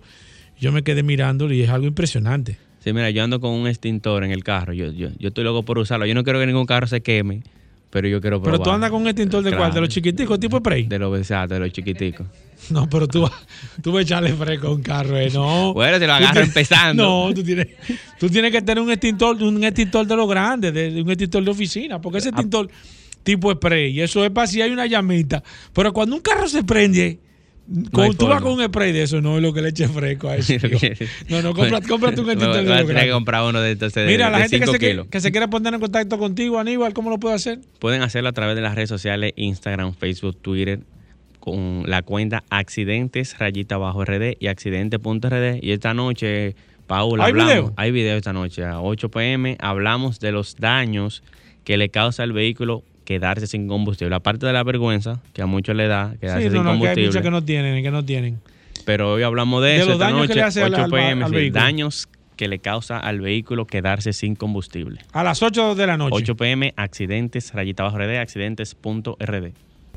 [SPEAKER 3] Yo me quedé mirándolo y es algo impresionante.
[SPEAKER 7] Sí, mira, yo ando con un extintor en el carro. Yo, yo, yo estoy loco por usarlo. Yo no quiero que ningún carro se queme, pero yo quiero probar.
[SPEAKER 3] Pero tú andas con un extintor de cuál, de los chiquiticos, tipo spray.
[SPEAKER 7] De los exacto, de los chiquiticos.
[SPEAKER 3] No, pero tú, tú vas a echarle fresco a un carro, eh, no.
[SPEAKER 7] Bueno, te lo agarro empezando.
[SPEAKER 3] No, tú tienes, tú tienes que tener un extintor, un extintor de los grandes, de, un extintor de oficina, porque ese
[SPEAKER 7] Ah.
[SPEAKER 3] Tipo spray, y eso es para si hay una llamita. Pero cuando un carro se prende, tú vas con un spray de eso, no es lo que le eche fresco a eso. No, no, cómprate, cómprate un extintor de
[SPEAKER 7] tener que comprar uno de estos de,
[SPEAKER 3] Mira, la gente que se, que se quiere poner en contacto contigo, Aníbal, ¿cómo lo puede hacer?
[SPEAKER 7] Pueden hacerlo a través de las redes sociales, Instagram, Facebook, Twitter, con la cuenta accidentes rayita bajo RD y accidente.rd. Y esta noche, Paula,
[SPEAKER 3] ¿Hay
[SPEAKER 7] hablamos.
[SPEAKER 3] video?
[SPEAKER 7] Hay video esta noche a 8 pm. Hablamos de los daños que le causa al vehículo quedarse sin combustible. Aparte de la vergüenza que a muchos le da quedarse
[SPEAKER 3] Sí, no,
[SPEAKER 7] sin
[SPEAKER 3] no, que hay
[SPEAKER 7] combustible.
[SPEAKER 3] muchos que no tienen, que no tienen.
[SPEAKER 7] Pero hoy hablamos de,
[SPEAKER 3] De
[SPEAKER 7] eso
[SPEAKER 3] los
[SPEAKER 7] esta
[SPEAKER 3] daños que
[SPEAKER 7] noche,
[SPEAKER 3] le hace al-
[SPEAKER 7] 8
[SPEAKER 3] al-
[SPEAKER 7] pm.
[SPEAKER 3] al
[SPEAKER 7] sí,
[SPEAKER 3] vehículo.
[SPEAKER 7] daños que le causa al vehículo quedarse sin combustible.
[SPEAKER 3] A las 8 de la noche.
[SPEAKER 7] 8 pm, accidentes, rayita bajo RD, accidentes.rd.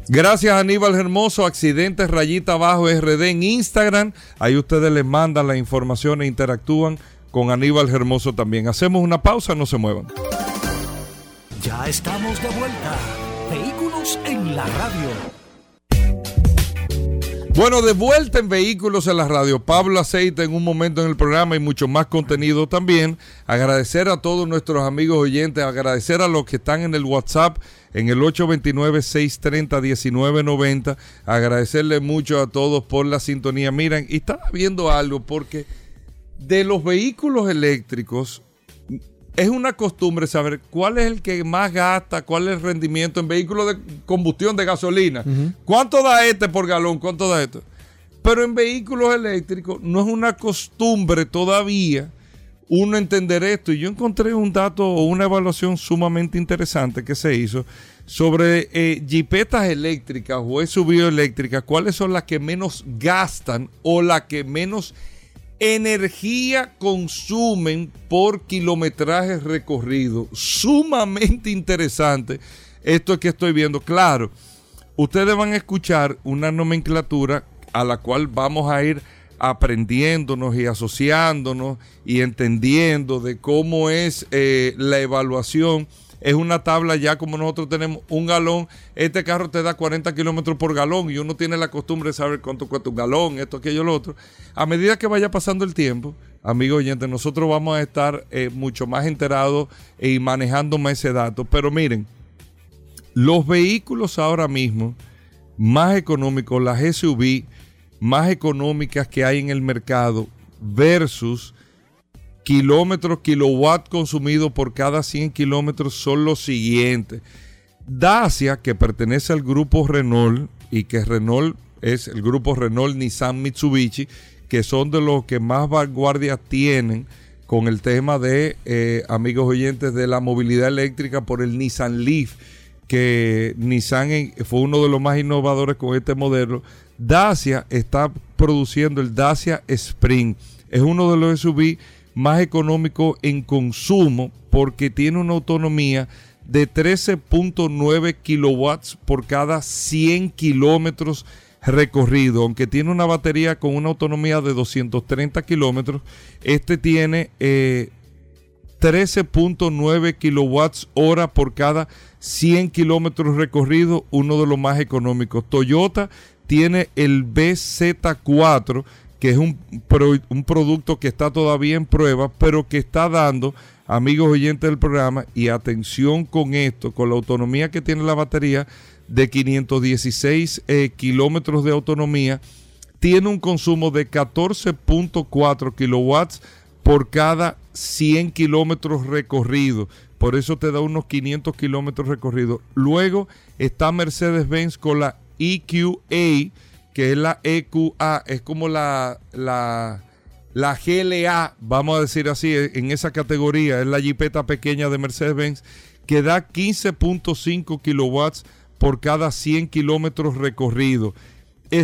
[SPEAKER 2] Gracias Aníbal Hermoso, accidentes rayita abajo RD en Instagram. Ahí ustedes les mandan la información e interactúan con Aníbal Hermoso también. Hacemos una pausa, no se muevan.
[SPEAKER 1] Ya estamos de vuelta. Vehículos en la radio.
[SPEAKER 2] Bueno, de vuelta en Vehículos en la Radio. Pablo Aceite en un momento en el programa y mucho más contenido también. Agradecer a todos nuestros amigos oyentes, agradecer a los que están en el WhatsApp en el 829-630-1990. Agradecerle mucho a todos por la sintonía. Miren, y estaba viendo algo porque de los vehículos eléctricos es una costumbre saber cuál es el que más gasta, cuál es el rendimiento en vehículos de combustión de gasolina. ¿Cuánto da este por galón? ¿Cuánto da esto? Pero en vehículos eléctricos no es una costumbre todavía uno entender esto. Y yo encontré un dato o una evaluación sumamente interesante que se hizo sobre eh, jipetas eléctricas o SUV eléctricas, cuáles son las que menos gastan o las que menos energía consumen por kilometraje recorrido. Sumamente interesante esto que estoy viendo. Claro, ustedes van a escuchar una nomenclatura a la cual vamos a ir aprendiéndonos y asociándonos y entendiendo de cómo es eh, la evaluación es una tabla ya como nosotros tenemos un galón. Este carro te da 40 kilómetros por galón y uno tiene la costumbre de saber cuánto cuesta un galón, esto, aquello, lo otro. A medida que vaya pasando el tiempo, amigo oyente, nosotros vamos a estar eh, mucho más enterados y manejando más ese dato. Pero miren, los vehículos ahora mismo más económicos, las SUV más económicas que hay en el mercado versus kilómetros, kilowatt consumido por cada 100 kilómetros son los siguientes. Dacia, que pertenece al grupo Renault y que Renault es el grupo Renault, Nissan, Mitsubishi, que son de los que más vanguardia tienen con el tema de, eh, amigos oyentes, de la movilidad eléctrica por el Nissan Leaf, que Nissan fue uno de los más innovadores con este modelo. Dacia está produciendo el Dacia Spring. Es uno de los SUV más económico en consumo porque tiene una autonomía de 13.9 kilowatts por cada 100 kilómetros recorrido. Aunque tiene una batería con una autonomía de 230 kilómetros, este tiene 13.9 eh, kilowatts hora por cada 100 kilómetros recorrido, uno de los más económicos. Toyota tiene el BZ4 que es un, un producto que está todavía en prueba, pero que está dando, amigos oyentes del programa, y atención con esto, con la autonomía que tiene la batería de 516 eh, kilómetros de autonomía, tiene un consumo de 14.4 kilowatts por cada 100 kilómetros recorridos. Por eso te da unos 500 kilómetros recorridos. Luego está Mercedes-Benz con la EQA que es la EQA, es como la, la, la GLA, vamos a decir así, en esa categoría, es la jipeta pequeña de Mercedes-Benz, que da 15.5 kilowatts por cada 100 kilómetros recorridos.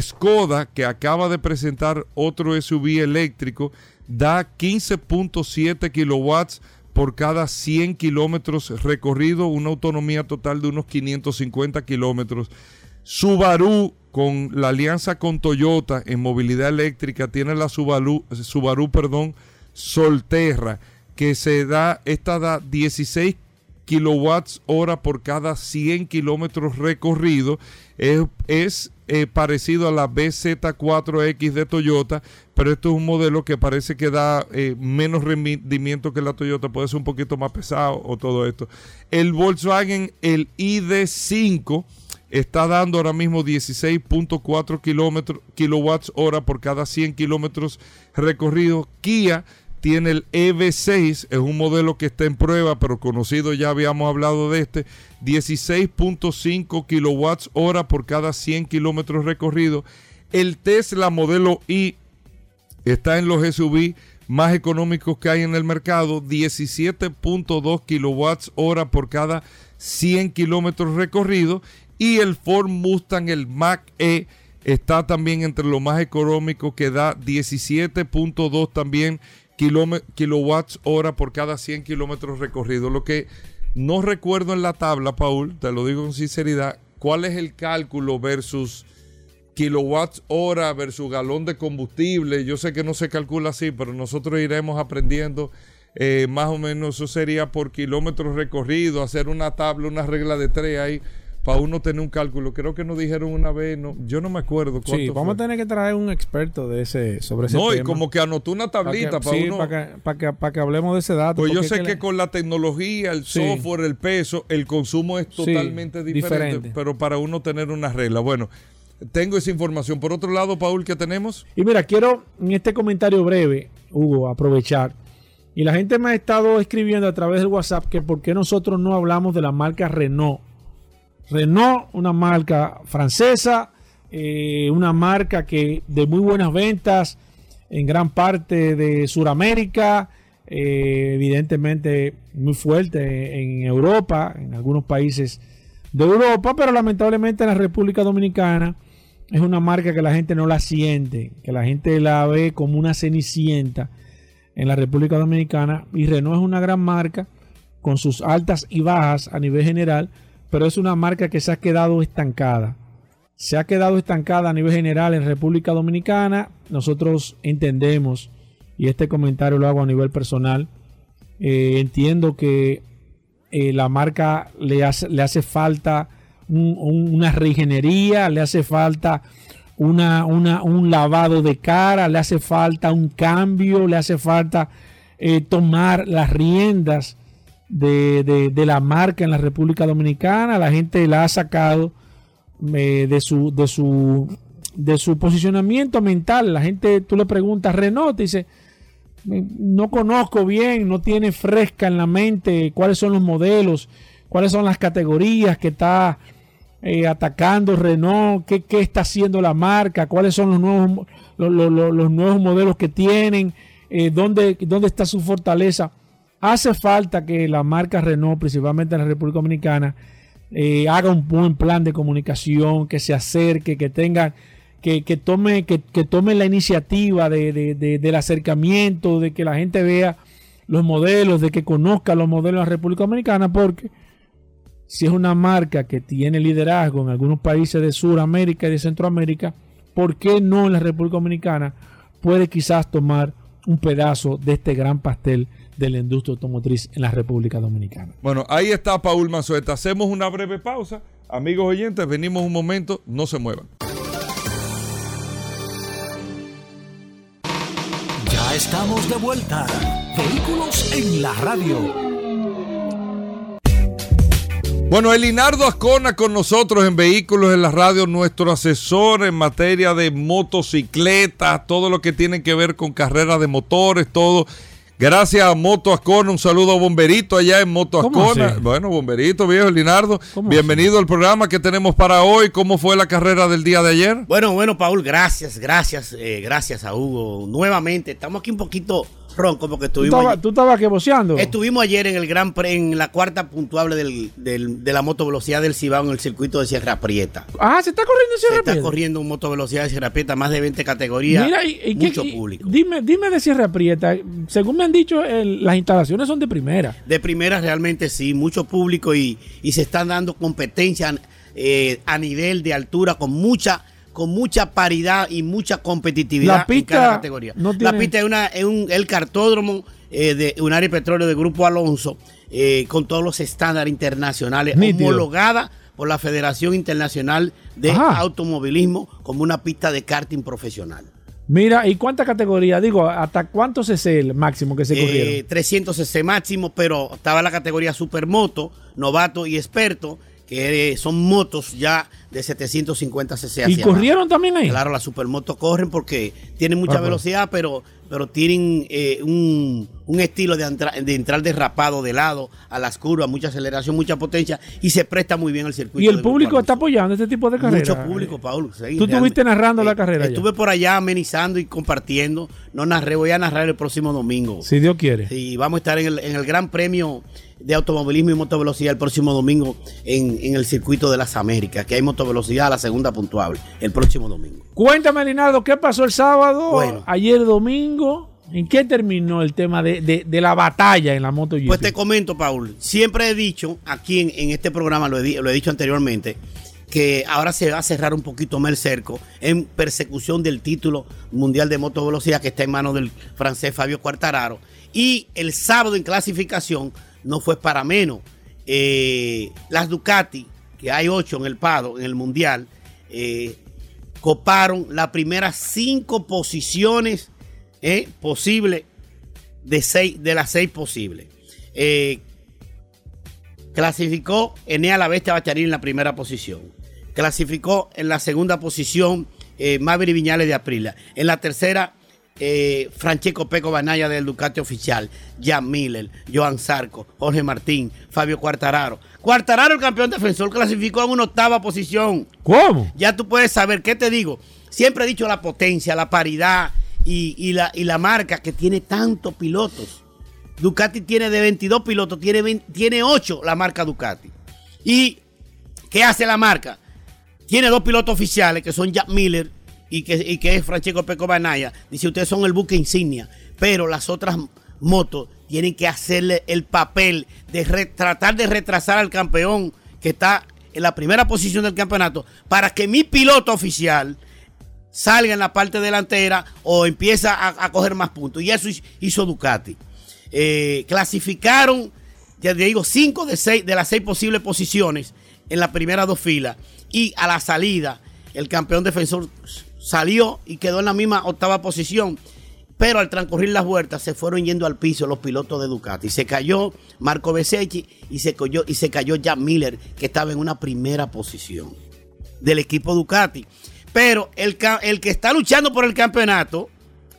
[SPEAKER 2] Skoda, que acaba de presentar otro SUV eléctrico, da 15.7 kilowatts por cada 100 kilómetros recorridos, una autonomía total de unos 550 kilómetros. Subaru con la alianza con Toyota en movilidad eléctrica tiene la Subaru, Subaru perdón, Solterra que se da, esta da 16 kilowatts hora por cada 100 kilómetros recorridos. Es, eh, parecido a la BZ4X de Toyota, pero esto es un modelo que parece que da eh, menos rendimiento que la Toyota, puede ser un poquito más pesado o todo esto. El Volkswagen, el ID5 está dando ahora mismo 16.4 kilowatts hora por cada 100 kilómetros recorridos. Kia tiene el EV6, es un modelo que está en prueba, pero conocido, ya habíamos hablado de este, 16.5 kilowatts hora por cada 100 kilómetros recorridos. El Tesla modelo I está en los SUV más económicos que hay en el mercado, 17.2 kilowatts hora por cada 100 kilómetros recorridos y el Ford Mustang, el Mac E, está también entre lo más económico que da 17.2 también kilowatts hora por cada 100 kilómetros recorridos. Lo que no recuerdo en la tabla, Paul, te lo digo con sinceridad, cuál es el cálculo versus kilowatts hora versus galón de combustible. Yo sé que no se calcula así, pero nosotros iremos aprendiendo. eh, más o menos eso sería por kilómetros recorridos, hacer una tabla, una regla de tres ahí, para uno tener un cálculo. Creo que nos dijeron una vez, no, yo no me acuerdo cuánto
[SPEAKER 3] Sí, vamos a tener que traer un experto de ese, sobre ese
[SPEAKER 2] No, y como que anotó una
[SPEAKER 3] Pa'
[SPEAKER 2] tablita para
[SPEAKER 3] sí,
[SPEAKER 2] uno.
[SPEAKER 3] pa' que, pa' que- pa' pa' hablemos de ese dato.
[SPEAKER 2] Pues yo sé que
[SPEAKER 3] la-
[SPEAKER 2] con la tecnología, el
[SPEAKER 3] Sí.
[SPEAKER 2] software, el peso, el consumo es
[SPEAKER 3] Sí,
[SPEAKER 2] totalmente diferente,
[SPEAKER 3] diferente.
[SPEAKER 2] pero para uno tener una regla. Bueno, tengo esa información. Por otro lado, Paul, ¿qué tenemos?
[SPEAKER 3] Y mira, quiero en este comentario breve, Hugo, aprovechar. Y la gente me ha estado escribiendo a través del WhatsApp que por qué nosotros no hablamos de la marca Renault. Renault, una marca francesa, eh, una marca que de muy buenas ventas en gran parte de Sudamérica, eh, evidentemente muy fuerte en Europa, en algunos países de Europa, pero lamentablemente en la República Dominicana es una marca que la gente no la siente, que la gente la ve como una cenicienta en la República Dominicana. Y Renault es una gran marca con sus altas y bajas a nivel general, pero es una marca que se ha quedado estancada. Se ha quedado estancada a nivel general en República Dominicana. Nosotros entendemos, y este comentario lo hago a nivel personal, eh, entiendo que eh, la marca le hace, le hace falta un- un- una reingeniería, le hace falta una, una- un lavado de cara, le hace falta un cambio, le hace falta eh, tomar las riendas de, de- de la marca en la República Dominicana. La gente la ha sacado eh, de, su, de, su, de su posicionamiento mental. La gente, tú le preguntas, Renault, te dice, no conozco bien, no tiene fresca en la mente cuáles son los modelos, cuáles son las categorías que está eh, atacando Renault, qué, qué está haciendo la marca, cuáles son los nuevos, mo- lo- lo- lo- los nuevos modelos que tienen, eh, dónde, dónde está su fortaleza. Hace falta que la marca Renault, principalmente en la República Dominicana, eh, haga un buen plan de comunicación, que se acerque, que tenga, que, que tome, que, tome la iniciativa de- del acercamiento, de que la gente vea los modelos, de que conozca los modelos de la República Dominicana, porque si es una marca que tiene liderazgo en algunos países de Sudamérica y de Centroamérica, ¿por qué no en la República Dominicana puede quizás tomar un pedazo de este gran pastel de la industria automotriz en la República Dominicana?
[SPEAKER 2] Bueno, ahí está Paul Manzueta. Hacemos una breve pausa. Amigos oyentes, venimos un momento, no se muevan.
[SPEAKER 1] Ya estamos de vuelta. Vehículos en la radio.
[SPEAKER 2] Bueno, Elinardo Ascona con nosotros en Vehículos en la Radio, nuestro asesor en materia de motocicletas, todo lo que tiene que ver con carreras de motores, todo. Gracias a Moto Ascona, un saludo a Bomberito allá en Moto
[SPEAKER 3] ¿Cómo
[SPEAKER 2] Ascona. Bueno, Bomberito, viejo Elinardo,
[SPEAKER 3] ¿Cómo
[SPEAKER 2] bienvenido al programa que tenemos para hoy. ¿Cómo fue la carrera del día de ayer?
[SPEAKER 8] Bueno, bueno, Paul, gracias, gracias, eh, gracias a Hugo. Nuevamente, estamos aquí un poquito ronco porque
[SPEAKER 3] ¿Tú
[SPEAKER 8] estuvimos,
[SPEAKER 3] tú estabas que boceando?
[SPEAKER 8] estuvimos ayer en el Gran Pre, en la cuarta puntuable del, del- de la motovelocidad del Cibao en el circuito de Sierra Prieta.
[SPEAKER 3] Ah, se está corriendo ese
[SPEAKER 8] Se está corriendo un motovelocidad de Sierra Prieta, más de 20 categorías,
[SPEAKER 3] Mira, y, y
[SPEAKER 8] mucho
[SPEAKER 3] y-
[SPEAKER 8] público.
[SPEAKER 3] Dime, dime de Sierra Prieta. Según me han dicho, el- las instalaciones son de primera.
[SPEAKER 8] De primera realmente sí, mucho público y, y se están dando competencia eh, a nivel de altura con mucha con mucha paridad y mucha competitividad
[SPEAKER 3] La pista
[SPEAKER 8] en cada categoría.
[SPEAKER 3] no
[SPEAKER 8] La pista es, una, es un, el cartódromo eh, de un área de petróleo de Grupo Alonso eh, con todos los estándares internacionales
[SPEAKER 3] Nítido.
[SPEAKER 8] homologada por la Federación Internacional de
[SPEAKER 3] Ajá.
[SPEAKER 8] Automovilismo como una pista de karting profesional.
[SPEAKER 3] Mira, ¿y cuántas categorías? Digo, ¿hasta cuánto es el máximo que se
[SPEAKER 8] Eh,
[SPEAKER 3] corrieron?
[SPEAKER 8] 300 cc máximo, pero estaba la categoría supermoto, novato y experto, que eh, son motos ya de 750 cc.
[SPEAKER 3] ¿Y corrieron también ahí?
[SPEAKER 8] Claro, las supermotos corren porque tienen mucha
[SPEAKER 3] Ajá.
[SPEAKER 8] velocidad, pero, pero tienen eh, un, un estilo de, entra- de entrar derrapado de lado a las curvas, mucha aceleración, mucha potencia y se presta muy bien el circuito.
[SPEAKER 3] ¿Y el público está apoyando este tipo de carreras?
[SPEAKER 8] Mucho público, Paul. sí,
[SPEAKER 3] ¿Tú estuviste narrando la
[SPEAKER 8] Eh,
[SPEAKER 3] carrera ya?
[SPEAKER 8] Estuve por allá amenizando y compartiendo. No narré, voy a narrar el próximo domingo.
[SPEAKER 3] Si Dios quiere.
[SPEAKER 8] Sí, vamos a estar en el, en el Gran Premio de Automovilismo y Motovelocidad el próximo domingo en, en el Circuito de las Américas, que hay motovelocidad a la segunda puntuable el próximo domingo.
[SPEAKER 3] Cuéntame, Linardo, ¿qué pasó el sábado?
[SPEAKER 8] Bueno.
[SPEAKER 3] Ayer domingo. ¿En qué terminó el tema de, de- de la batalla en la MotoGP?
[SPEAKER 8] Pues te comento, Paul. Siempre he dicho, aquí en, en este programa, lo he, lo he dicho anteriormente, que ahora se va a cerrar un poquito más el cerco en persecución del título mundial de motovelocidad que está en manos del francés Fabio Quartararo. Y el sábado en clasificación no fue para menos. Eh, las Ducati, que hay ocho en el Pado, en el mundial, eh, coparon las primeras cinco posiciones eh, posibles de, de las seis posibles. Clasificó Enea la Bestia Bacharín en la primera posición. Clasificó en la segunda posición Maverick Viñales de Aprilia. En la tercera, eh, Francesco Peco Banaya del Ducati Oficial. Jan Miller, Joan Zarco, Jorge Martín, Fabio Quartararo. Quartararo, el campeón defensor, clasificó en una octava posición.
[SPEAKER 3] ¿Cómo?
[SPEAKER 8] Ya tú puedes saber, ¿qué te digo? Siempre he dicho la potencia, la paridad y, y la, y la marca que tiene tantos pilotos. Ducati tiene de 22 pilotos, tiene, 20 tiene 8 la marca Ducati. ¿Y qué hace la marca? Tiene dos pilotos oficiales que son Jack Miller y que, y que es Francesco Peco Banaya. Dice, ustedes son el buque insignia, pero las otras motos tienen que hacerle el papel de re- tratar de retrasar al campeón que está en la primera posición del campeonato para que mi piloto oficial salga en la parte delantera o empieza a, coger más puntos. Y eso hizo- hizo Ducati. Eh, clasificaron, ya te digo, cinco de, seis, de las seis posibles posiciones en las primeras dos filas. Y a la salida, el campeón defensor salió y quedó en la misma octava posición. Pero al transcurrir las vueltas se fueron yendo al piso los pilotos de Ducati. Se cayó Marco Besecchi y se cayó, y se cayó Jack Miller, que estaba en una primera posición del equipo Ducati. Pero el, el que está luchando por el campeonato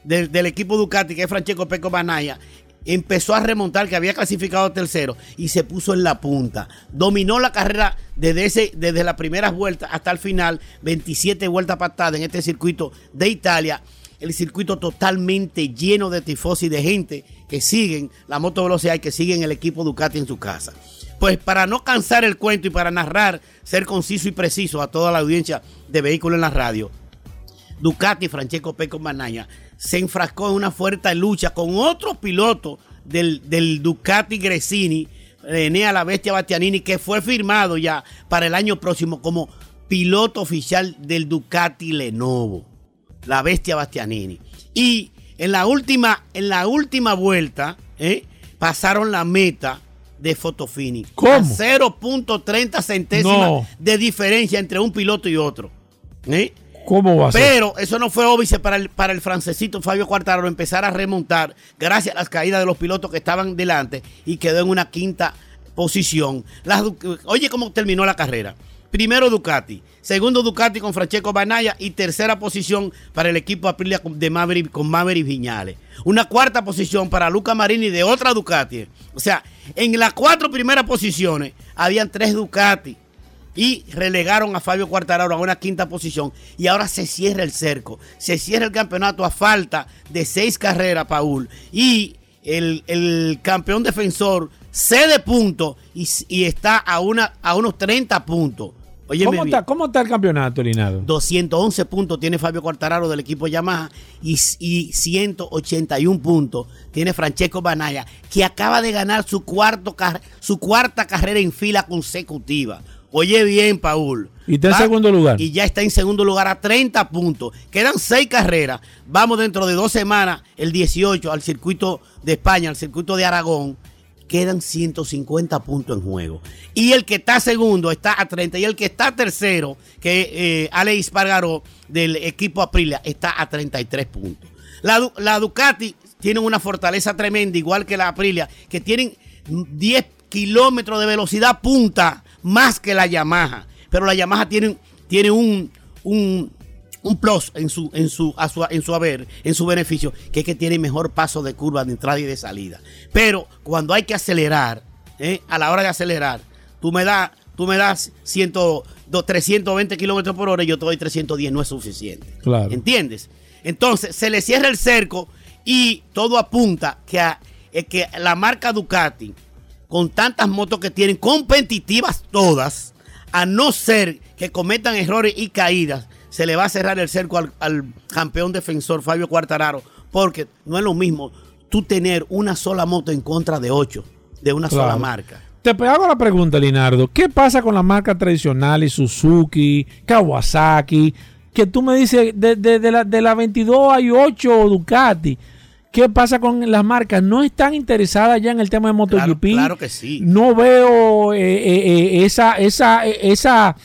[SPEAKER 8] del, del equipo Ducati, que es Francesco Peco Banaya, empezó a remontar, que había clasificado tercero, y se puso en la punta. Dominó la carrera desde, ese, desde las primeras vueltas hasta el final, 27 vueltas patadas en este circuito de Italia. El circuito totalmente lleno de tifosi, de gente que siguen la moto velocidad y que siguen el equipo Ducati en su casa. Pues para no cansar el cuento y para narrar, ser conciso y preciso a toda la audiencia de vehículos en la radio, Ducati, Francesco Peco Manaya, se enfrascó en una fuerte lucha con otro piloto del, del Ducati Gresini, Enea la Bestia Bastianini, que fue firmado ya para el año próximo como piloto oficial del Ducati Lenovo, la Bestia Bastianini. Y en la última, en la última vuelta, ¿eh? pasaron la meta de Fotofini.
[SPEAKER 3] ¿Cómo?
[SPEAKER 8] A 0.30 centésimas
[SPEAKER 3] No.
[SPEAKER 8] de diferencia entre un piloto y otro. ¿eh?
[SPEAKER 3] ¿Cómo va a ser?
[SPEAKER 8] Pero eso no fue óbice para el, para francesito Fabio Quartararo empezar a remontar gracias a las caídas de los pilotos que estaban delante y quedó en una quinta posición. Oye cómo terminó la carrera. Primero Ducati, segundo Ducati con Francesco Banaya y tercera posición para el equipo Aprilia de Maverick, con Maverick Viñales. Una cuarta posición para Luca Marini de otra Ducati. O sea, en las cuatro primeras posiciones habían tres Ducati y relegaron a Fabio Quartararo a una quinta posición y ahora se cierra el cerco, se cierra el campeonato a falta de seis carreras, Paul, y el, el campeón defensor cede puntos y, y está a, una, a unos 30 puntos. Oye,
[SPEAKER 3] ¿Cómo está, ¿Cómo está el campeonato, Linado?
[SPEAKER 8] 211 puntos tiene Fabio Quartararo del equipo Yamaha y, y 181 puntos tiene Francesco Banaya, que acaba de ganar su, cuarto, su cuarta carrera en fila consecutiva. Oye bien, Paul.
[SPEAKER 3] Y está en segundo lugar.
[SPEAKER 8] Y ya está en segundo lugar a 30 puntos. Quedan seis carreras. Vamos dentro de dos semanas, el 18, al circuito de España, al circuito de Aragón. Quedan 150 puntos en juego. Y el que está segundo está a 30. Y el que está tercero, que eh, Alex Pargaró del equipo Aprilia, está a 33 puntos. La, la Ducati tiene una fortaleza tremenda, igual que la Aprilia, que tienen 10 kilómetros de velocidad punta más que la Yamaha. Pero la Yamaha tiene, tiene un, un, un plus en su, en, su, a su- en su haber, en su beneficio, que es que tiene mejor paso de curva de entrada y de salida. Pero cuando hay que acelerar, ¿eh? a la hora de acelerar, tú me das, tú me das 100, do- 320 kilómetros por hora y yo te doy 310, no es suficiente.
[SPEAKER 3] Claro.
[SPEAKER 8] ¿Entiendes? Entonces se le cierra el cerco y todo apunta que, a- que la marca Ducati, con tantas motos que tienen, competitivas todas, a no ser que cometan errores y caídas, se le va a cerrar el cerco al, al campeón defensor Fabio Quartararo porque no es lo mismo tú tener una sola moto en contra de ocho, de una
[SPEAKER 3] Claro.
[SPEAKER 8] sola marca.
[SPEAKER 3] Te hago la pregunta, Linardo. ¿Qué pasa con las marcas tradicionales, Suzuki, Kawasaki? Que tú me dices, de, de- de la, de la 22 hay 8 Ducati. ¿Qué pasa con las marcas? ¿No están interesadas ya en el tema de
[SPEAKER 8] Claro,
[SPEAKER 3] MotoGP?
[SPEAKER 8] claro que sí.
[SPEAKER 3] No veo eh, eh, eh, esa, esa, esa,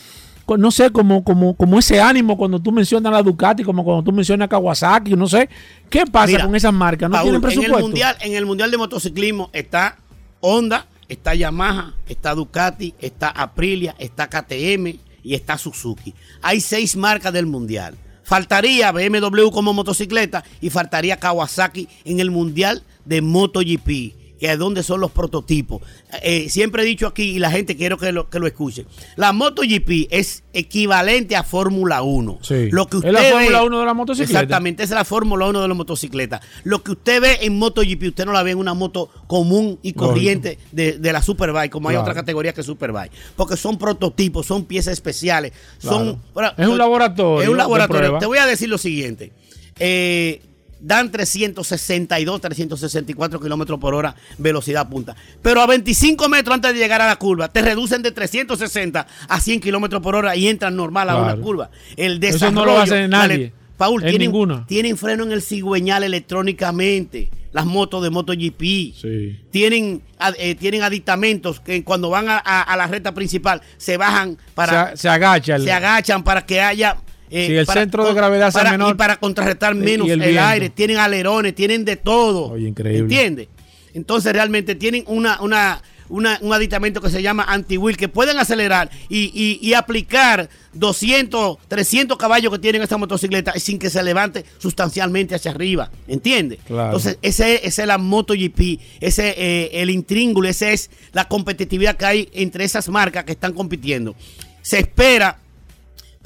[SPEAKER 3] no sé, como, como, como ese ánimo cuando tú mencionas la Ducati, como cuando tú mencionas Kawasaki, no sé. ¿Qué pasa
[SPEAKER 8] Mira,
[SPEAKER 3] con esas marcas? ¿No
[SPEAKER 8] Paul,
[SPEAKER 3] tienen
[SPEAKER 8] en
[SPEAKER 3] presupuesto?
[SPEAKER 8] el mundial, en el mundial de motociclismo está Honda, está Yamaha, está Ducati, está Aprilia, está KTM y está Suzuki. Hay seis marcas del mundial. Faltaría BMW como motocicleta y faltaría Kawasaki en el mundial de MotoGP. Que es donde son los prototipos. Eh, siempre he dicho aquí, y la gente quiero que lo, que lo escuche. La MotoGP es equivalente a Fórmula 1.
[SPEAKER 3] Sí.
[SPEAKER 8] Lo que
[SPEAKER 3] Es
[SPEAKER 8] usted
[SPEAKER 3] la
[SPEAKER 8] ve-
[SPEAKER 3] Fórmula 1 de la motocicleta.
[SPEAKER 8] Exactamente, es la Fórmula 1 de la motocicleta. Lo que usted ve en MotoGP, usted no la ve en una moto común y corriente de, de la Superbike, como hay otra categoría que Superbike. Porque son prototipos, son piezas especiales. Son.
[SPEAKER 3] Es un laboratorio
[SPEAKER 8] Es un laboratorio. Te voy a decir lo siguiente. Eh, dan 362, 364 kilómetros por hora velocidad punta. Pero a 25 metros antes de llegar a la curva, te reducen de 360 a 100 kilómetros por hora y entran normal a una curva. El
[SPEAKER 3] Eso
[SPEAKER 8] desarrollo,
[SPEAKER 3] no lo hace nadie.
[SPEAKER 8] Paul,
[SPEAKER 3] En
[SPEAKER 8] tienen,
[SPEAKER 3] ninguna.
[SPEAKER 8] tienen freno en el cigüeñal electrónicamente. Las motos de MotoGP.
[SPEAKER 3] Sí.
[SPEAKER 8] Tienen, eh, tienen aditamentos que cuando van a, a- a la recta principal se bajan para
[SPEAKER 3] se, se agacha. el-
[SPEAKER 8] se agachan para que haya eh,
[SPEAKER 3] Sí, el
[SPEAKER 8] para-
[SPEAKER 3] centro de gravedad
[SPEAKER 8] para-
[SPEAKER 3] menor.
[SPEAKER 8] y para contrarrestar menos
[SPEAKER 3] el
[SPEAKER 8] aire tienen alerones tienen de todo
[SPEAKER 3] Oye, increíble.
[SPEAKER 8] ¿entiendes? entonces realmente tienen una, una, una- un aditamento que se llama anti-wheel que pueden acelerar y, y- y aplicar 200 300 caballos que tienen esta motocicleta sin que se levante sustancialmente hacia arriba ¿entiendes?
[SPEAKER 3] Claro.
[SPEAKER 8] entonces ese, ese es la MotoGP, ese eh, el intríngulo, esa es la competitividad que hay entre esas marcas que están compitiendo. Se espera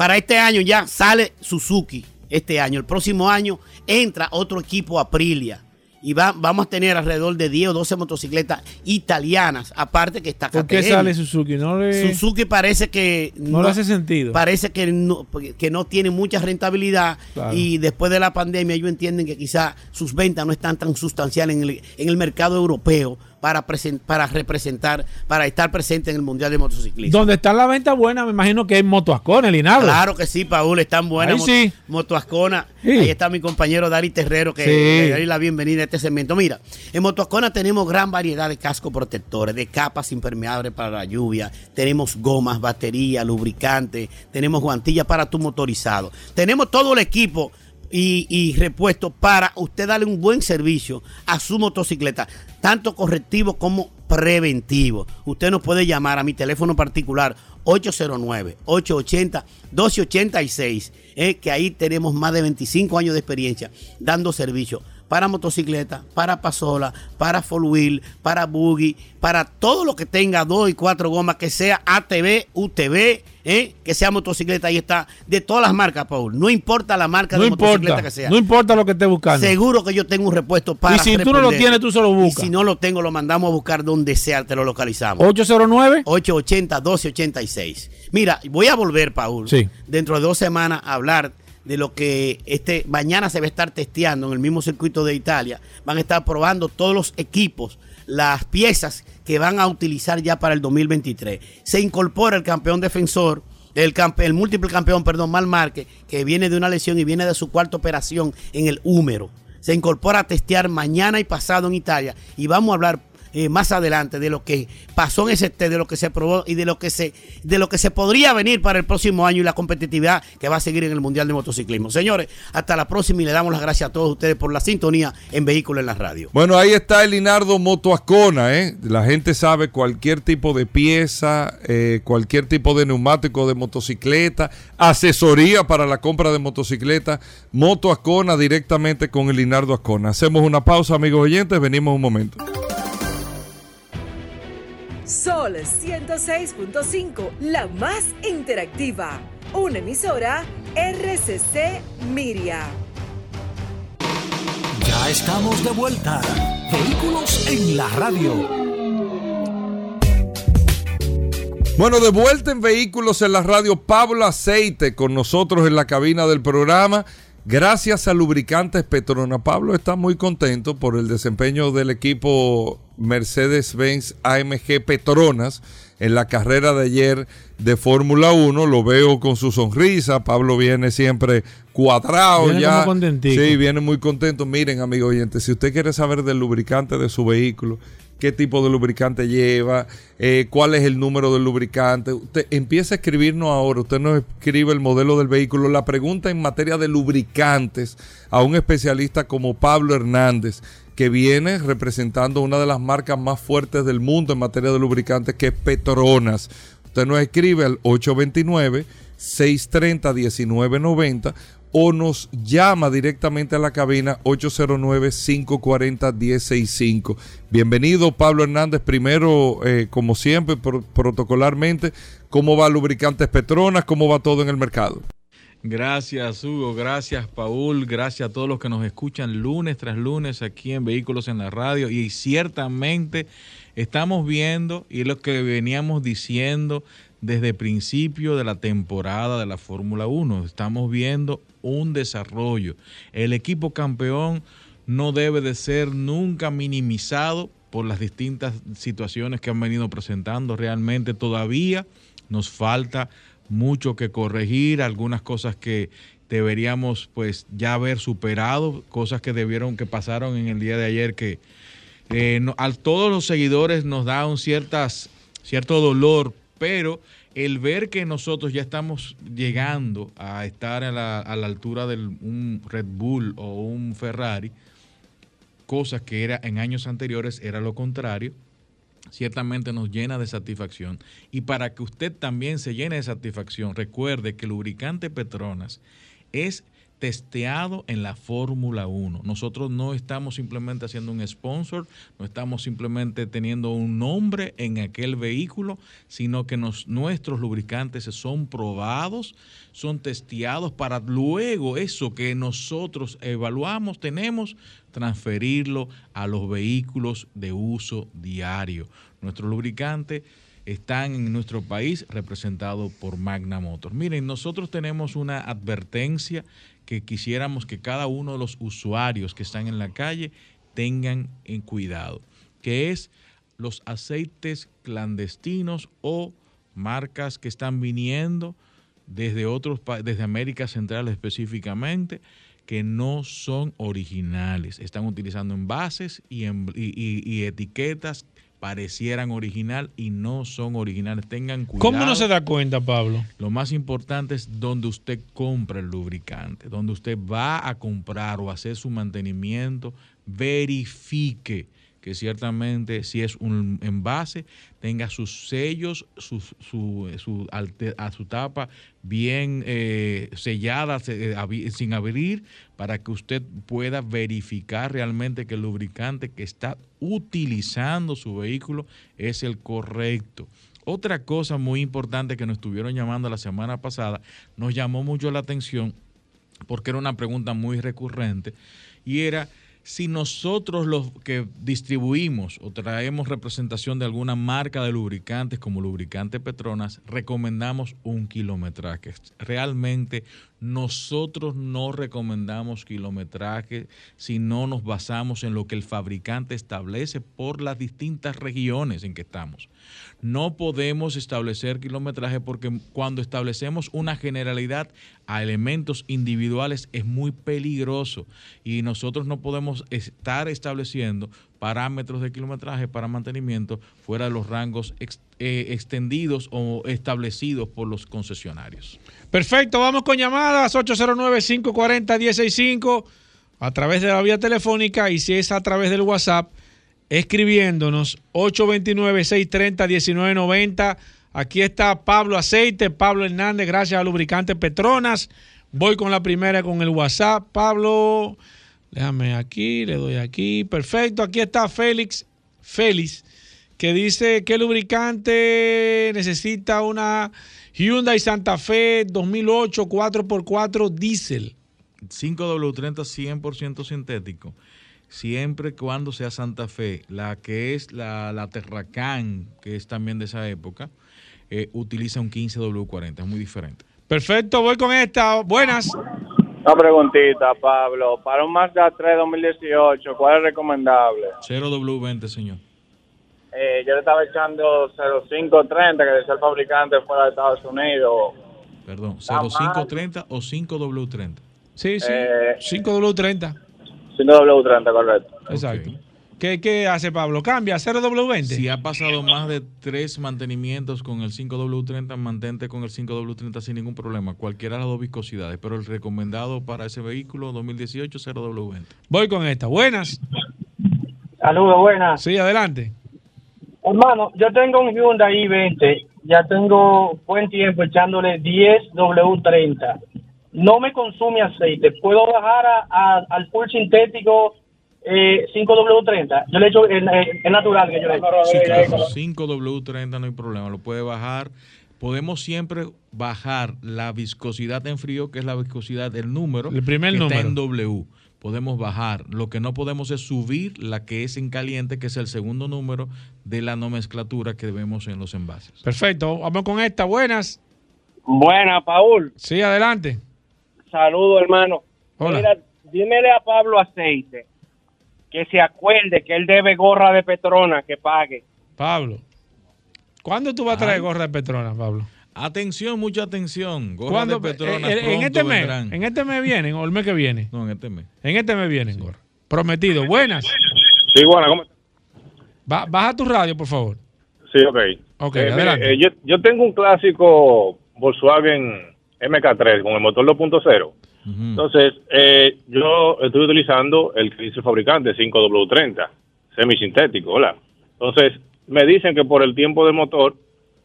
[SPEAKER 8] para este año ya sale Suzuki este año. El próximo año entra otro equipo Aprilia. Y va- vamos a tener alrededor de 10 o 12 motocicletas italianas. Aparte que está
[SPEAKER 3] ¿Por qué
[SPEAKER 8] KTM.
[SPEAKER 3] sale Suzuki? No le,
[SPEAKER 8] Suzuki parece que
[SPEAKER 3] no le hace sentido.
[SPEAKER 8] parece que no, que no tiene mucha rentabilidad
[SPEAKER 3] Claro.
[SPEAKER 8] y después de la pandemia ellos entienden que quizá sus ventas no están tan sustanciales en el, en el mercado europeo para, para representar, para estar presente en el Mundial de Motociclismo.
[SPEAKER 3] Donde está la venta buena, me imagino que es Moto Ascona, Linardo.
[SPEAKER 8] Claro que sí, Paul, están buenas.
[SPEAKER 3] Ahí sí.
[SPEAKER 8] Moto Ascona.
[SPEAKER 3] Sí.
[SPEAKER 8] Ahí está mi compañero Dari Terrero, que
[SPEAKER 3] Sí.
[SPEAKER 8] le doy la bienvenida a este segmento. Mira, en Moto Ascona tenemos gran variedad de cascos protectores, de capas impermeables para la lluvia, tenemos gomas, batería, lubricante, tenemos guantillas para tu motorizado. Tenemos todo el equipo y, y repuesto para usted darle un buen servicio a su motocicleta, tanto correctivo como preventivo. Usted nos puede llamar a mi teléfono particular 809-880-1286, eh, que ahí tenemos más de 25 años de experiencia dando servicio para motocicleta, para pasola, para four wheel, para buggy, para todo lo que tenga dos y cuatro gomas, que sea ATV, UTV, eh, que sea motocicleta, ahí está, de todas las marcas, Paul. No importa la marca
[SPEAKER 3] no
[SPEAKER 8] de motocicleta
[SPEAKER 3] importa.
[SPEAKER 8] que sea.
[SPEAKER 3] No importa lo que esté buscando.
[SPEAKER 8] Seguro que yo tengo un repuesto para
[SPEAKER 3] Y si tú no lo tienes, tú se lo
[SPEAKER 8] Y
[SPEAKER 3] buscas.
[SPEAKER 8] si no lo tengo, lo mandamos a buscar donde sea, te lo localizamos.
[SPEAKER 3] 809.
[SPEAKER 8] 880-1286. Mira, voy a volver, Paul,
[SPEAKER 3] Sí.
[SPEAKER 8] dentro de dos semanas a hablar de lo que este mañana se va a estar testeando en el mismo circuito de Italia. Van a estar probando todos los equipos, las piezas que van a utilizar ya para el 2023. Se incorpora el campeón defensor, el, campe- el múltiple campeón, perdón, Mal Márquez, que viene de una lesión y viene de su cuarta operación en el húmero. Se incorpora a testear mañana y pasado en Italia y vamos a hablar eh, más adelante de lo que pasó en ese test, de lo que se probó y de lo que se de lo que se podría venir para el próximo año y la competitividad que va a seguir en el Mundial de Motociclismo. Señores, hasta la próxima y le damos las gracias a todos ustedes por la sintonía en Vehículos en la Radio.
[SPEAKER 5] Bueno, ahí está el Linardo Motoascona, ¿eh? La gente sabe cualquier tipo de pieza, eh, cualquier tipo de neumático de motocicleta, asesoría para la compra de motocicleta, Motoascona directamente con el Linardo Ascona. Hacemos una pausa, amigos oyentes, venimos un momento.
[SPEAKER 9] Sol 106.5, la más interactiva. Una emisora RCC Miria.
[SPEAKER 1] Ya estamos de vuelta. Vehículos en la radio.
[SPEAKER 5] Bueno, de vuelta en Vehículos en la Radio, Pablo Aceite con nosotros en la cabina del programa.
[SPEAKER 2] Gracias a Lubricantes Petrona, Pablo está muy contento por el desempeño del equipo Mercedes-Benz AMG Petronas en la carrera de ayer de Fórmula 1. Lo veo con su sonrisa. Pablo viene siempre cuadrado
[SPEAKER 3] Viene
[SPEAKER 2] ya. Sí, viene muy contento. Miren, amigo oyente, si usted quiere saber del lubricante de su vehículo, qué tipo de lubricante lleva, eh, cuál es el número del lubricante, usted empieza a escribirnos ahora. Usted nos escribe el modelo del vehículo. La pregunta en materia de lubricantes a un especialista como Pablo Hernández que viene representando una de las marcas más fuertes del mundo en materia de lubricantes, que es Petronas. Usted nos escribe al 829-630-1990 o nos llama directamente a la cabina 809-540-1065. Bienvenido Pablo Hernández. Primero, eh, como siempre, pro- protocolarmente, ¿cómo va Lubricantes Petronas? ¿Cómo va todo en el mercado?
[SPEAKER 10] Gracias Hugo, gracias Paul, gracias a todos los que nos escuchan lunes tras lunes aquí en Vehículos en la Radio y ciertamente estamos viendo y lo que veníamos diciendo desde el principio de la temporada de la Fórmula 1, estamos viendo un desarrollo. El equipo campeón no debe de ser nunca minimizado por las distintas situaciones que han venido presentando. Realmente todavía nos falta mucho que corregir, algunas cosas que deberíamos pues ya haber superado, cosas que debieron, que pasaron en el día de ayer que eh, a todos los seguidores nos da un ciertas, cierto dolor, pero el ver que nosotros ya estamos llegando a estar a la, altura de un Red Bull o un Ferrari, cosas que era en años anteriores era lo contrario, ciertamente nos llena de satisfacción. Y para que usted también se llene de satisfacción, recuerde que lubricante Petronas es testeado en la Fórmula 1. Nosotros no estamos simplemente haciendo un sponsor, no estamos simplemente teniendo un nombre en aquel vehículo, sino que nos- nuestros lubricantes son probados, son testeados para luego eso que nosotros evaluamos, tenemos, transferirlo a los vehículos de uso diario. Nuestros lubricantes están en nuestro país representados por Magna Motors. Miren, nosotros tenemos una advertencia que quisiéramos que cada uno de los usuarios que están en la calle tengan en cuidado, que es los aceites clandestinos o marcas que están viniendo desde otros desde América Central específicamente que no son originales. Están utilizando envases y, y etiquetas parecieran original y no son originales. Tengan cuidado.
[SPEAKER 3] ¿Cómo no se da cuenta, Pablo?
[SPEAKER 10] Lo más importante es donde usted compra el lubricante, donde usted va a comprar o hacer su mantenimiento, verifique que ciertamente si es un envase tenga sus sellos, su, su, su a su tapa bien eh, sellada, se- eh, sin abrir, para que usted pueda verificar realmente que el lubricante que está utilizando su vehículo es el correcto. Otra cosa muy importante que nos estuvieron llamando la semana pasada, nos llamó mucho la atención porque era una pregunta muy recurrente y era si nosotros los que distribuimos o traemos representación de alguna marca de lubricantes como lubricante Petronas, recomendamos un kilometraje. Realmente nosotros no recomendamos kilometraje si no nos basamos en lo que el fabricante establece por las distintas regiones en que estamos. No podemos establecer kilometraje porque cuando establecemos una generalidad a elementos individuales es muy peligroso y nosotros no podemos estar estableciendo parámetros de kilometraje para mantenimiento fuera de los rangos eh, extendidos o establecidos por los concesionarios.
[SPEAKER 3] Perfecto, vamos con llamadas 809-540-165 a través de la vía telefónica y si es a través del WhatsApp, escribiéndonos 829-630-1990. Aquí está Pablo Aceite, Pablo Hernández, gracias a Lubricante Petronas. Voy con la primera con el WhatsApp. Pablo, déjame aquí, le doy aquí. Perfecto, aquí está Félix, Félix, que dice que lubricante necesita una Hyundai Santa Fe 2008 4x4 diésel.
[SPEAKER 10] 5W30 100% sintético, siempre cuando sea Santa Fe, la que es la, la Terracán, que es también de esa época, eh, utiliza un 15W40, es muy diferente.
[SPEAKER 3] Perfecto, voy con esta. Buenas.
[SPEAKER 11] Una preguntita, Pablo. Para un Mazda 3 2018, ¿cuál es recomendable?
[SPEAKER 10] 0W20, señor.
[SPEAKER 11] Eh, yo le estaba echando 0530, que decía el fabricante fuera de Estados Unidos.
[SPEAKER 10] Perdón,
[SPEAKER 11] Está mal.
[SPEAKER 10] 0530 o 5W30.
[SPEAKER 3] Sí, sí.
[SPEAKER 11] Eh,
[SPEAKER 3] 5W30.
[SPEAKER 11] 5W30, correcto.
[SPEAKER 3] Exacto. ¿Qué, ¿Qué hace Pablo? ¿Cambia a 0W20?
[SPEAKER 10] Si ha pasado más de tres mantenimientos con el 5W30, mantente con el 5W30 sin ningún problema, cualquiera de las dos viscosidades, pero el recomendado para ese vehículo 2018 0W20.
[SPEAKER 3] Voy con esta. Buenas.
[SPEAKER 12] Saludos, buenas.
[SPEAKER 3] Sí, adelante.
[SPEAKER 12] Hermano, yo tengo un Hyundai i20, ya tengo buen tiempo echándole 10W30. No me consume aceite. ¿Puedo bajar a- a- al full sintético eh, 5W30? Yo le echo el, el- el natural que yo le echo.
[SPEAKER 10] Sí, claro, 5W30 no hay problema, lo puede bajar. Podemos siempre bajar la viscosidad en frío, que es la viscosidad del número.
[SPEAKER 3] El primer
[SPEAKER 10] que
[SPEAKER 3] número.
[SPEAKER 10] Está en W. Podemos bajar. Lo que no podemos es subir la que es en caliente, que es el segundo número de la nomenclatura que vemos en los envases.
[SPEAKER 3] Perfecto. Vamos con esta. Buenas.
[SPEAKER 12] Buena, Paul.
[SPEAKER 3] Sí, adelante.
[SPEAKER 12] Saludos, hermano.
[SPEAKER 3] Hola.
[SPEAKER 12] Mira, dímele a Pablo Aceite que se acuerde que él debe gorra de Petrona que pague.
[SPEAKER 3] Pablo. ¿Cuándo tú vas a traer gorra de Petrona, Pablo?
[SPEAKER 10] Atención, mucha atención. Gorra
[SPEAKER 3] ¿Cuándo?
[SPEAKER 10] de Petronas
[SPEAKER 3] Eh, eh, en este mes.
[SPEAKER 10] vendrán.
[SPEAKER 3] En este mes vienen o el mes que viene.
[SPEAKER 10] No, en este mes.
[SPEAKER 3] En este mes vienen, gorra. Prometido. Buenas.
[SPEAKER 11] Sí, bueno, ¿cómo
[SPEAKER 3] Ba- baja tu radio, por favor.
[SPEAKER 11] Sí, ok.
[SPEAKER 3] Ok,
[SPEAKER 11] Eh, mire, eh, yo, yo tengo un clásico Volkswagen MK3 con el motor 2.0. Entonces, eh, yo estoy utilizando el que dice el fabricante, 5W30, semisintético, ¿verdad? Entonces, me dicen que por el tiempo del motor,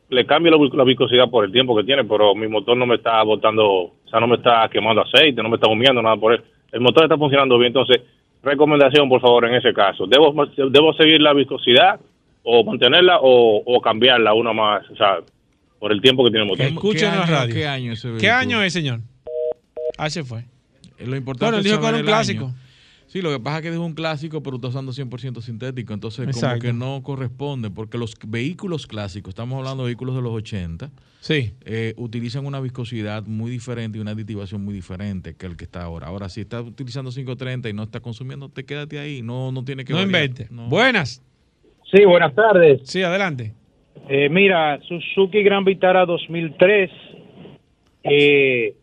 [SPEAKER 11] le cambio la, la viscosidad por el tiempo que tiene, pero mi motor no me está botando, o sea, no me está quemando aceite, no me está humeando, nada por él. El motor está funcionando bien, entonces, recomendación, por favor, en ese caso. ¿Debo, debo seguir la viscosidad o mantenerla o, o cambiarla una más, o sea, por el tiempo que tiene el motor?
[SPEAKER 3] Escuchen en la radio.
[SPEAKER 10] qué año
[SPEAKER 3] es, señor? Ah, se fue.
[SPEAKER 10] Eh, Lo importante
[SPEAKER 3] Bueno, él
[SPEAKER 10] es
[SPEAKER 3] dijo que era un clásico.
[SPEAKER 10] año. Sí, lo que pasa es que dijo un clásico, pero está usando 100% sintético. Entonces, como
[SPEAKER 3] Exacto.
[SPEAKER 10] que no corresponde, porque los vehículos clásicos, estamos hablando de vehículos de los 80,
[SPEAKER 3] Sí.
[SPEAKER 10] eh, utilizan una viscosidad muy diferente y una aditivación muy diferente que el que está ahora. Ahora, si estás utilizando 530 y no está consumiendo, te quédate ahí. No, no tiene que
[SPEAKER 3] No
[SPEAKER 10] variar.
[SPEAKER 3] invente.
[SPEAKER 10] No.
[SPEAKER 3] Buenas.
[SPEAKER 12] Sí, buenas tardes.
[SPEAKER 3] Sí, adelante.
[SPEAKER 12] Eh, mira, Suzuki Gran Vitara 2003, eh,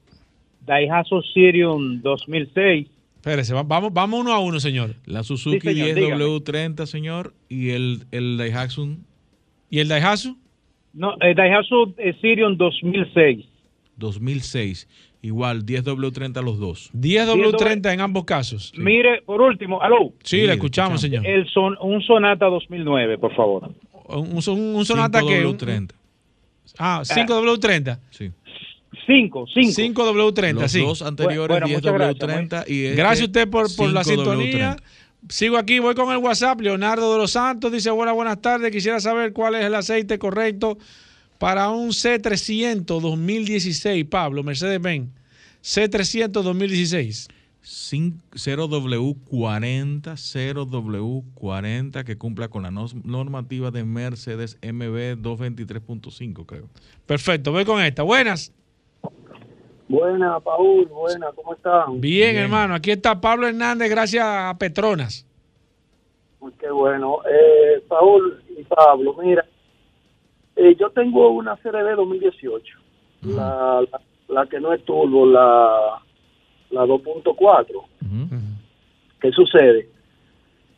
[SPEAKER 12] Daihatsu Sirium 2006.
[SPEAKER 3] Espérese, va- vamos, vamos uno a uno, señor.
[SPEAKER 10] La Suzuki
[SPEAKER 12] Sí, señor,
[SPEAKER 10] 10W30, señor, y el, el Daihatsu
[SPEAKER 3] ¿Y el Daihatsu?
[SPEAKER 12] No, eh, Daihatsu Sirium 2006.
[SPEAKER 10] 2006. Igual, 10W30 los dos.
[SPEAKER 3] 10W30 en ambos casos.
[SPEAKER 12] Mire, por último, aló.
[SPEAKER 3] Sí, le escuchamos, señor.
[SPEAKER 12] El son, un Sonata 2009, por favor.
[SPEAKER 3] Un, un- un Sonata que... un-
[SPEAKER 10] 5W30.
[SPEAKER 3] Ah, 5W30.
[SPEAKER 10] Sí.
[SPEAKER 12] 5, 5.
[SPEAKER 3] 5W30,
[SPEAKER 10] Los
[SPEAKER 3] sí.
[SPEAKER 10] dos anteriores,
[SPEAKER 12] Bueno, muchas
[SPEAKER 10] 10W30 y este
[SPEAKER 3] Gracias a usted por, por la
[SPEAKER 10] 5W30.
[SPEAKER 3] sintonía. Sigo aquí, voy con el WhatsApp. Leonardo de los Santos dice: Buenas, buenas tardes. Quisiera saber cuál es el aceite correcto para un C300 2016, Pablo, Mercedes-Benz. C300 2016.
[SPEAKER 10] 0W40, 0W40 que cumpla con la normativa de Mercedes MB 223.5, creo.
[SPEAKER 3] Perfecto, voy con esta. Buenas.
[SPEAKER 12] Buena, Paul, buena, ¿cómo están?
[SPEAKER 3] Bien, hermano. Aquí está Pablo Hernández, gracias a Petronas.
[SPEAKER 12] Qué bueno. Eh, Paul y Pablo, mira, eh, yo tengo una CRB 2018, la, la, la que no es turbo, la, la 2.4. ¿Qué sucede?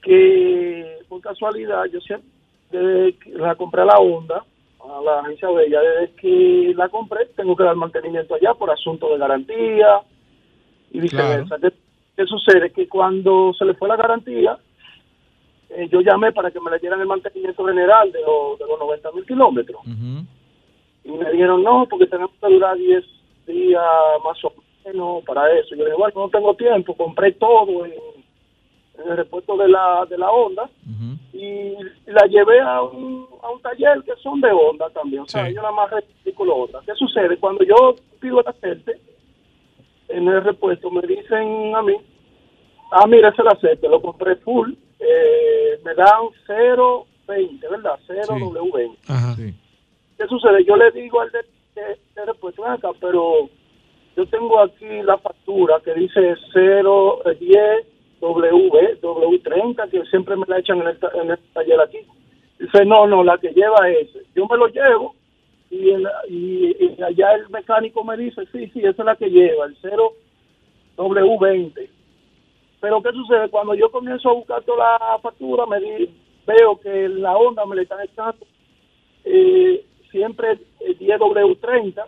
[SPEAKER 12] Que por casualidad yo siempre, desde que la compré a la Honda, a la agencia Bella, desde que la compré tengo que dar mantenimiento allá por asunto de garantía y viceversa. ¿Qué, qué sucede? Que cuando se le fue la garantía, eh, yo llamé para que me le dieran el mantenimiento general de, los- de los 90 mil kilómetros. Y me dijeron, no, porque tenemos que durar 10 días más o menos para eso. Yo dije, bueno, no tengo tiempo, compré todo en, en el repuesto de la, de la Honda y la llevé a un, a un taller que son de Honda también. O sea, yo nada más rectifico lo. ¿Qué sucede? Cuando yo pido el aceite en el repuesto, me dicen a mí, ah, mira, ese es el aceite, lo compré full, eh, me dan 0.20, ¿verdad? 0W20. ¿Qué sucede? Yo le digo al de, de- de repuesto, "Ven acá, pero yo tengo aquí la factura que dice 010 W, W30, que siempre me la echan en el, en el taller aquí. Dice, no, no, la que lleva es, yo me lo llevo y, el- y, y allá el mecánico me dice, sí, sí, esa es la que lleva, el 0 W20. Pero ¿qué sucede? Cuando yo comienzo a buscar toda la factura, me di- veo que la onda me le están echando eh, siempre eh, 10W30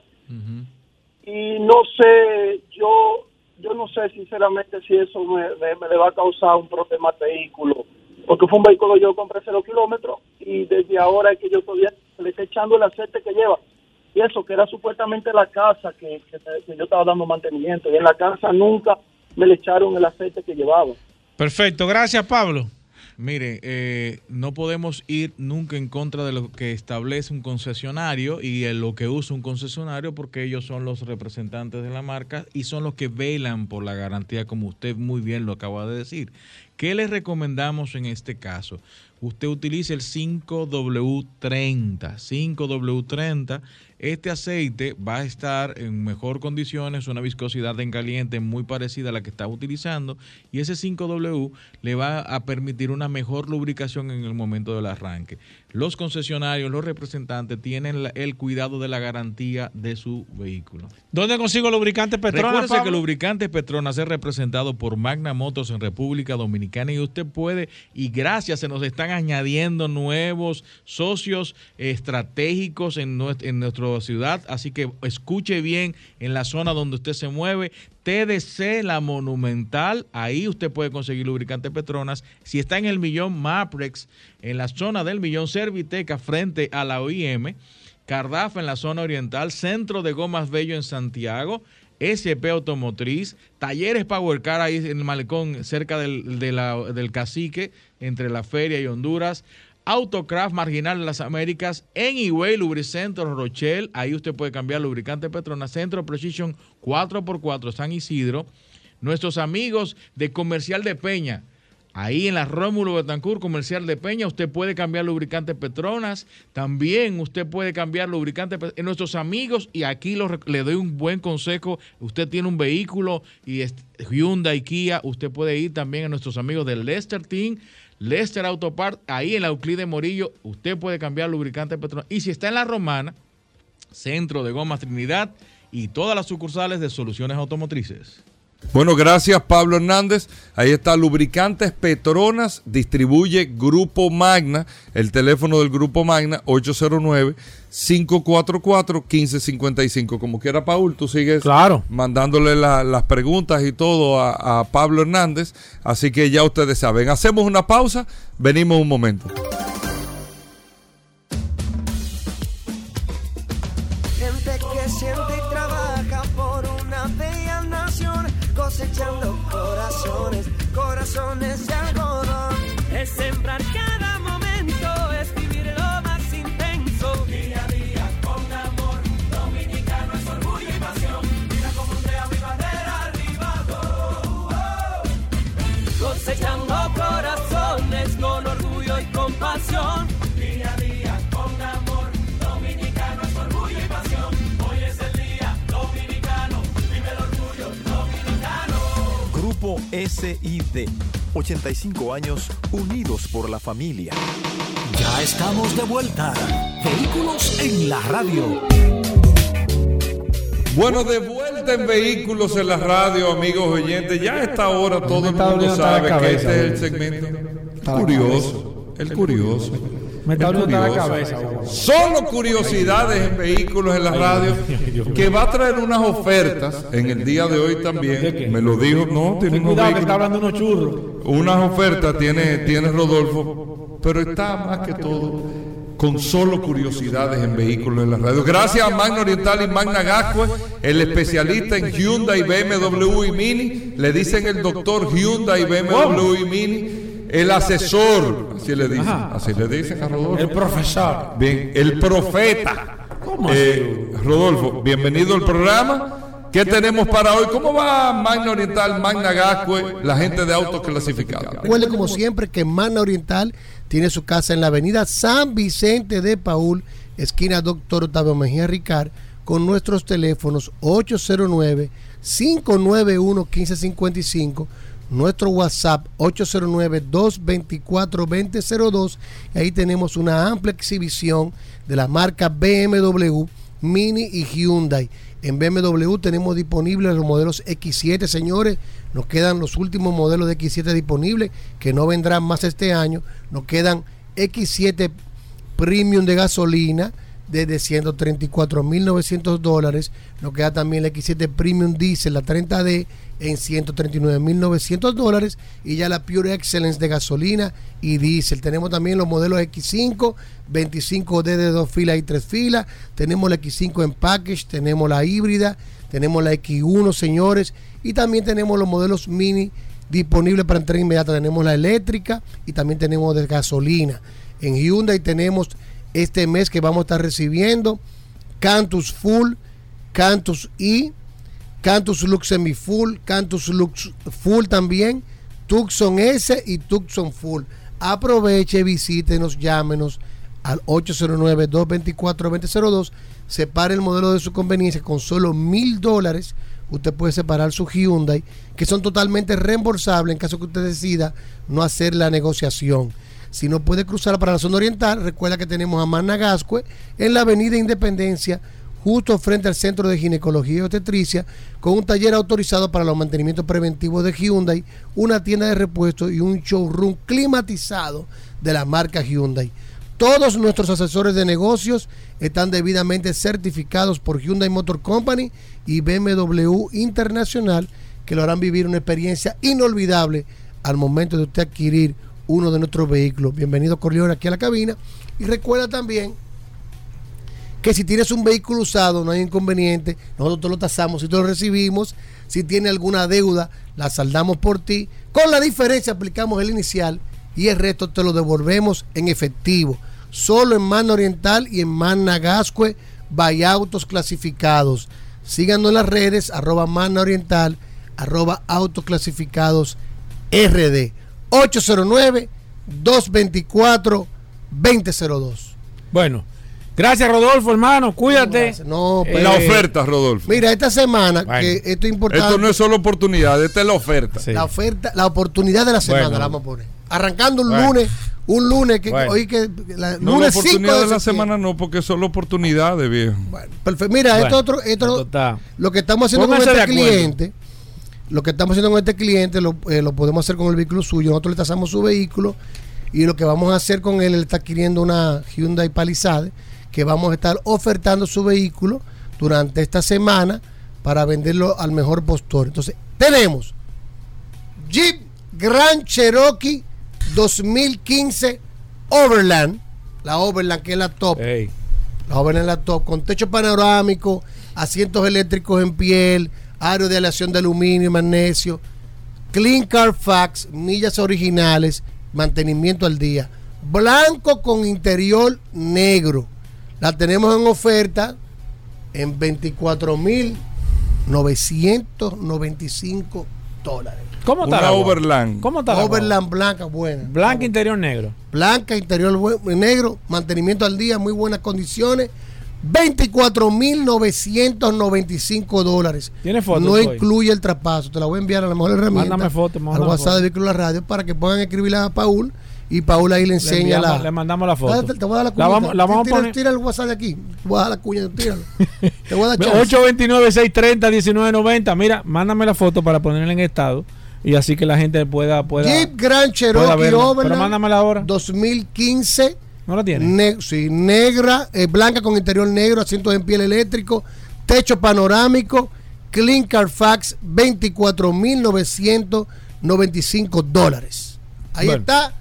[SPEAKER 12] y no sé, yo yo no sé sinceramente si eso me, le va a causar un problema al vehículo, porque fue un vehículo que yo compré cero kilómetros y desde ahora es que yo todavía le estoy echando el aceite que lleva. Y eso, que era supuestamente la casa que, que- que yo estaba dando mantenimiento, y en la casa nunca me le echaron el aceite que llevaba.
[SPEAKER 10] Perfecto, gracias Pablo. Mire, eh, no podemos ir nunca en contra de lo que establece un concesionario y en lo que usa un concesionario porque ellos son los representantes de la marca y son los que velan por la garantía como usted muy bien lo acaba de decir. ¿Qué les recomendamos en este caso? Usted utilice el 5W30. 5W30. Este aceite va a estar en mejor condiciones, una viscosidad en caliente muy parecida a la que está utilizando y ese 5W le va a permitir una mejor lubricación en el momento del arranque. Los concesionarios, los representantes tienen el cuidado de la garantía de su vehículo.
[SPEAKER 3] ¿Dónde consigo lubricante Petronas?
[SPEAKER 10] Recuerde que
[SPEAKER 3] Pablo?
[SPEAKER 10] Lubricantes Petronas es representado por Magna Motors en República Dominicana y usted puede, y gracias, se nos están añadiendo nuevos socios estratégicos en nuestra ciudad, así que escuche bien en la zona donde usted se mueve. TDC, la Monumental, ahí usted puede conseguir lubricante Petronas. Si está en el Millón Maprex, en la zona del Millón Serviteca, frente a la OIM, Cardafa en la zona oriental, Centro de Gomas Bello en Santiago, SP Automotriz, Talleres Power Car ahí en el malecón cerca del, del cacique, entre la feria y Honduras. Autocraft Marginal de las Américas, en Higüey, Lubricentro Rochelle, ahí usted puede cambiar lubricante Petronas, Centro Precision 4x4 San Isidro. Nuestros amigos de Comercial de Peña, Ahí en la Rómulo Betancourt, comercial de Peña, usted puede cambiar lubricante Petronas. También usted puede cambiar lubricante en nuestros amigos. Y aquí lo rec- le doy un buen consejo. Usted tiene un vehículo y es Hyundai, Kia. Usted puede ir también a nuestros amigos de Lester Team, Lester Autopart. Ahí en la Euclide Morillo, usted puede cambiar lubricante Petronas. Y si está en la Romana, Centro de Gomas Trinidad y todas las sucursales de Soluciones Automotrices.
[SPEAKER 2] Bueno, gracias Pablo Hernández. Ahí está Lubricantes Petronas, distribuye Grupo Magna, el teléfono del Grupo Magna 809-544-1555. Como quiera, Paul, tú sigues
[SPEAKER 3] Claro.
[SPEAKER 2] mandándole la- las preguntas y todo a, a Pablo Hernández. Así que ya ustedes saben. Hacemos una pausa, venimos un momento.
[SPEAKER 13] Compasión. Día a día, con amor, dominicano es orgullo y pasión. Hoy es el día dominicano, vive el orgullo dominicano.
[SPEAKER 14] Grupo SID. 85 años unidos por la familia.
[SPEAKER 1] Ya estamos de vuelta. Vehículos en la radio.
[SPEAKER 2] Bueno, de vuelta en Vehículos en la Radio, amigos oyentes. Ya a esta hora todo el mundo sabe que este es el segmento curioso. El curioso.
[SPEAKER 3] Me está la cabeza.
[SPEAKER 2] Solo curiosidades en Vehículos en la Radio que va a traer unas ofertas en el día de hoy también. Me lo dijo, no, tiene unos
[SPEAKER 3] cuidado que está
[SPEAKER 2] vehículos.
[SPEAKER 3] hablando unos churros.
[SPEAKER 2] Unas ofertas tiene, tiene Rodolfo, pero está más que todo con solo curiosidades en vehículos en la radio. Gracias a Magna Oriental y Magna Gascue, el especialista en Hyundai, BMW y Mini. Le dicen el doctor Hyundai, BMW y Mini. El asesor, así le dicen,
[SPEAKER 3] Ajá.
[SPEAKER 2] así le dicen a Rodolfo.
[SPEAKER 3] El profesor.
[SPEAKER 2] Bien, el profeta.
[SPEAKER 3] ¿Cómo
[SPEAKER 2] Eh, Rodolfo, bienvenido al programa. ¿Qué tenemos para hoy? ¿Cómo va Magna Oriental, Magna Gascue, la gente de autos clasificados?
[SPEAKER 15] Recuerde como siempre que Magna Oriental tiene su casa en la avenida San Vicente de Paul, esquina Doctor Octavio Mejía Ricard, con nuestros teléfonos 591-1555. Nuestro WhatsApp 809-224-2002. Y ahí tenemos una amplia exhibición de la marca BMW, Mini y Hyundai. En BMW tenemos disponibles los modelos X7, señores. Nos quedan los últimos modelos de X7 disponibles, que no vendrán más este año. Nos quedan X7 Premium de gasolina desde 134.900 dólares. Nos queda también la X7 Premium Diesel, la 30D, en 139.900 dólares. Y ya la Pure Excellence de gasolina y diésel. Tenemos también los modelos X5, 25D de dos filas y tres filas. Tenemos la X5 en package, tenemos la híbrida, tenemos la X1, señores. Y también tenemos los modelos mini disponibles para entrega inmediata. Tenemos la eléctrica y también tenemos de gasolina. En Hyundai tenemos este mes que vamos a estar recibiendo Cantus Full, Cantus I, Cantus Lux Semi Full, Cantus Lux Full también, Tucson S y Tucson Full. Aproveche, visítenos, llámenos al 809-224-2002. Separe el modelo de su conveniencia con solo mil dólares. Usted puede separar su Hyundai, que son totalmente reembolsables en caso que usted decida no hacer la negociación. Si no puede cruzar para la zona oriental, recuerda que tenemos a Managascue en la avenida Independencia, justo frente al Centro de Ginecología y Obstetricia, con un taller autorizado para los mantenimientos preventivos de Hyundai, una tienda de repuestos y un showroom climatizado de la marca Hyundai. Todos nuestros asesores de negocios están debidamente certificados por Hyundai Motor Company y BMW Internacional, que lo harán vivir una experiencia inolvidable al momento de usted adquirir uno de nuestros vehículos. Bienvenido Corleone aquí a la cabina. Y recuerda también que si tienes un vehículo usado no hay inconveniente, nosotros te lo tasamos, si te lo recibimos, si tiene alguna deuda, la saldamos por ti. Con la diferencia aplicamos el inicial y el resto te lo devolvemos en efectivo. Solo en Mana Oriental y en Managascue, Autos clasificados. Síganos en las redes, arroba Mana Oriental, arroba Autos clasificados RD. 809-224-2002.
[SPEAKER 3] Bueno, gracias Rodolfo, hermano, cuídate.
[SPEAKER 15] No,
[SPEAKER 3] Eh,
[SPEAKER 2] la oferta, Rodolfo.
[SPEAKER 15] Mira, esta semana,
[SPEAKER 2] Bueno.
[SPEAKER 15] que esto es importante.
[SPEAKER 2] Esto no es solo oportunidad, esta es la oferta.
[SPEAKER 15] La oferta, la oportunidad de la semana
[SPEAKER 2] Bueno.
[SPEAKER 15] la vamos a poner. Arrancando un
[SPEAKER 2] Bueno.
[SPEAKER 15] lunes, un lunes que
[SPEAKER 2] Bueno.
[SPEAKER 15] hoy que la,
[SPEAKER 2] No, la
[SPEAKER 15] lunes 5
[SPEAKER 2] oportunidad de la semana no, porque son oportunidades, viejo.
[SPEAKER 15] Perfecto. Mira,
[SPEAKER 2] Bueno,
[SPEAKER 15] esto otro, esto, lo que estamos haciendo
[SPEAKER 2] Pónganse
[SPEAKER 15] con este cliente, lo que estamos haciendo con este cliente lo, eh, lo podemos hacer con el vehículo suyo. Nosotros le tasamos su vehículo y lo que vamos a hacer con él, él está adquiriendo una Hyundai Palisade que vamos a estar ofertando su vehículo durante esta semana para venderlo al mejor postor. Entonces, tenemos Jeep Grand Cherokee 2015 Overland, la Overland que es la top. La Overland la top con techo panorámico, asientos eléctricos en piel, aro de aleación de aluminio y magnesio, Clean Carfax, millas originales, mantenimiento al día. Blanco con interior negro. La tenemos en oferta en 24.995 dólares.
[SPEAKER 3] ¿Cómo está
[SPEAKER 2] Una
[SPEAKER 3] la?
[SPEAKER 2] Overland.
[SPEAKER 3] ¿Cómo está?
[SPEAKER 15] Overland blanca, buena.
[SPEAKER 3] Blanca interior negro.
[SPEAKER 15] Blanca, interior negro, mantenimiento al día, muy buenas condiciones. 24.995 dólares.
[SPEAKER 3] ¿Tiene foto,
[SPEAKER 15] No incluye el traspaso. Te la voy a enviar a la mejor herramienta.
[SPEAKER 3] Mándame foto,
[SPEAKER 15] al WhatsApp
[SPEAKER 3] foto.
[SPEAKER 15] de Vehículos Radio para que puedan escribirle a Paul y Paul ahí le enseña
[SPEAKER 3] enviamos-
[SPEAKER 15] la.
[SPEAKER 3] le mandamos la foto.
[SPEAKER 15] Te, te voy a dar la
[SPEAKER 3] La
[SPEAKER 15] cuña.
[SPEAKER 3] vamos- la vamos a poner-
[SPEAKER 15] tira el WhatsApp de aquí. Te voy a dar la cuña, tíralo. te voy a dar chance.
[SPEAKER 3] 829-630-1990. Mira, mándame la foto para ponerla en estado y así que la gente pueda. pueda
[SPEAKER 15] Jeep Grand Cherokee
[SPEAKER 3] verla.
[SPEAKER 15] Overland.
[SPEAKER 3] Pero mándamela ahora.
[SPEAKER 15] 2015.
[SPEAKER 3] ¿No la tiene?
[SPEAKER 15] Ne- sí, negra, eh, blanca con interior negro, asientos en piel eléctrico, techo panorámico, Clean Carfax, 24.995 dólares. Ahí
[SPEAKER 2] Bueno.
[SPEAKER 15] está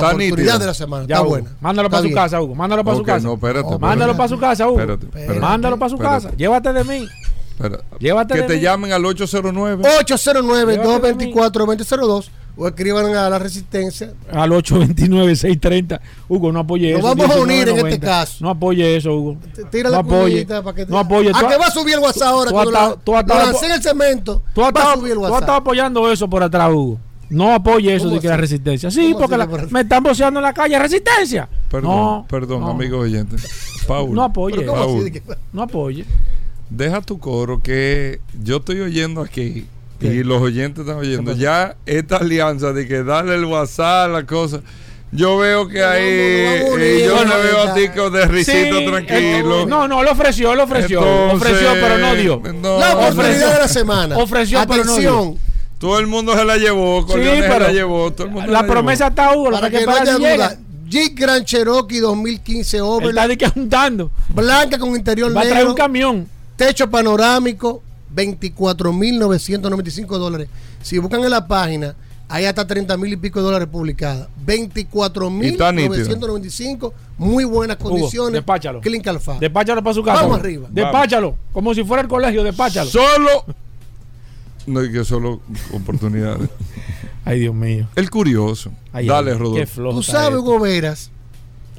[SPEAKER 15] la
[SPEAKER 2] Está
[SPEAKER 15] oportunidad
[SPEAKER 2] nítido.
[SPEAKER 15] de la semana.
[SPEAKER 3] Ya,
[SPEAKER 15] está
[SPEAKER 3] Hugo.
[SPEAKER 15] buena.
[SPEAKER 3] Mándalo
[SPEAKER 15] Está
[SPEAKER 3] para su
[SPEAKER 15] bien.
[SPEAKER 3] casa, Hugo. Mándalo para
[SPEAKER 2] Ok,
[SPEAKER 3] su casa.
[SPEAKER 2] no, espérate, espérate.
[SPEAKER 3] Mándalo para su casa, Hugo.
[SPEAKER 2] Espérate, espérate.
[SPEAKER 3] Mándalo para su
[SPEAKER 2] Espérate.
[SPEAKER 3] casa. Llévate de mí. Llévate
[SPEAKER 2] que
[SPEAKER 3] de
[SPEAKER 2] te
[SPEAKER 3] mí.
[SPEAKER 2] llamen al 809.
[SPEAKER 15] 809-224-2002 o escriban a la resistencia.
[SPEAKER 3] Al 829-630. Hugo, no apoye
[SPEAKER 15] Nos
[SPEAKER 3] eso.
[SPEAKER 15] vamos a unir en
[SPEAKER 3] 1990.
[SPEAKER 15] este caso.
[SPEAKER 3] No apoye eso, Hugo.
[SPEAKER 15] Tira
[SPEAKER 3] no
[SPEAKER 15] la
[SPEAKER 3] apoye.
[SPEAKER 15] para que te-
[SPEAKER 3] No apoye.
[SPEAKER 15] ¿A
[SPEAKER 3] Tú-
[SPEAKER 15] qué va a subir el WhatsApp ahora?
[SPEAKER 3] tú
[SPEAKER 15] Cuando
[SPEAKER 3] tú
[SPEAKER 15] lo
[SPEAKER 3] estado-
[SPEAKER 15] lancé en el cemento.
[SPEAKER 3] Tú has tú estado apoyando eso por atrás, Hugo. No apoye eso
[SPEAKER 15] ¿Cómo
[SPEAKER 3] de que la resistencia. Sí,
[SPEAKER 15] ¿Cómo
[SPEAKER 3] porque la- me están boceando en la calle. ¡Resistencia!
[SPEAKER 2] Perdón,
[SPEAKER 3] no,
[SPEAKER 2] perdón,
[SPEAKER 3] no.
[SPEAKER 2] amigos oyentes. Paul.
[SPEAKER 3] No apoye.
[SPEAKER 15] Pero ¿cómo así
[SPEAKER 2] Paul.
[SPEAKER 15] que-
[SPEAKER 3] No apoye.
[SPEAKER 2] Deja tu coro que yo estoy oyendo aquí y los oyentes están oyendo. Ya esta alianza de que darle el WhatsApp, la cosa. Yo veo que ahí.
[SPEAKER 3] vamos a
[SPEAKER 2] eh, yo le veo a
[SPEAKER 3] ¿verdad?
[SPEAKER 2] ti con de risito
[SPEAKER 3] Sí,
[SPEAKER 2] tranquilo.
[SPEAKER 3] no, no, lo ofreció, lo ofreció.
[SPEAKER 2] Entonces,
[SPEAKER 3] ofreció, pero no dio.
[SPEAKER 2] no.
[SPEAKER 15] La oportunidad
[SPEAKER 3] Ofreció.
[SPEAKER 15] de la semana.
[SPEAKER 3] Ofreció, pero no dio.
[SPEAKER 2] Todo el mundo se la llevó,
[SPEAKER 3] Sí, pero
[SPEAKER 2] la llevó, todo el mundo
[SPEAKER 3] la
[SPEAKER 2] la
[SPEAKER 3] promesa está Hugo, lo
[SPEAKER 15] Para
[SPEAKER 3] que
[SPEAKER 15] que no
[SPEAKER 3] para
[SPEAKER 15] haya
[SPEAKER 3] si llega.
[SPEAKER 15] duda. Jeep Grand Cherokee 2015
[SPEAKER 3] Él está
[SPEAKER 15] Overland.
[SPEAKER 3] de que juntando.
[SPEAKER 15] Blanca con interior
[SPEAKER 3] Va a traer
[SPEAKER 15] negro.
[SPEAKER 3] un camión.
[SPEAKER 15] Techo panorámico, 24.995 dólares. Si buscan en la página, hay hasta 30 mil y pico de dólares publicadas.
[SPEAKER 2] Y está nítido.
[SPEAKER 15] 24.995, muy buenas
[SPEAKER 3] Hugo,
[SPEAKER 15] condiciones.
[SPEAKER 3] despáchalo.
[SPEAKER 15] Clean Calfado.
[SPEAKER 3] Despáchalo para su casa.
[SPEAKER 15] Vamos
[SPEAKER 3] Hugo.
[SPEAKER 15] arriba.
[SPEAKER 3] Despáchalo. Como si fuera el colegio, despáchalo.
[SPEAKER 2] Solo. No es que solo oportunidades.
[SPEAKER 3] Ay, Dios mío.
[SPEAKER 2] El curioso.
[SPEAKER 3] Ay,
[SPEAKER 2] Dale, Rodolfo.
[SPEAKER 3] Qué flojo.
[SPEAKER 15] Tú sabes. Hugo Veras,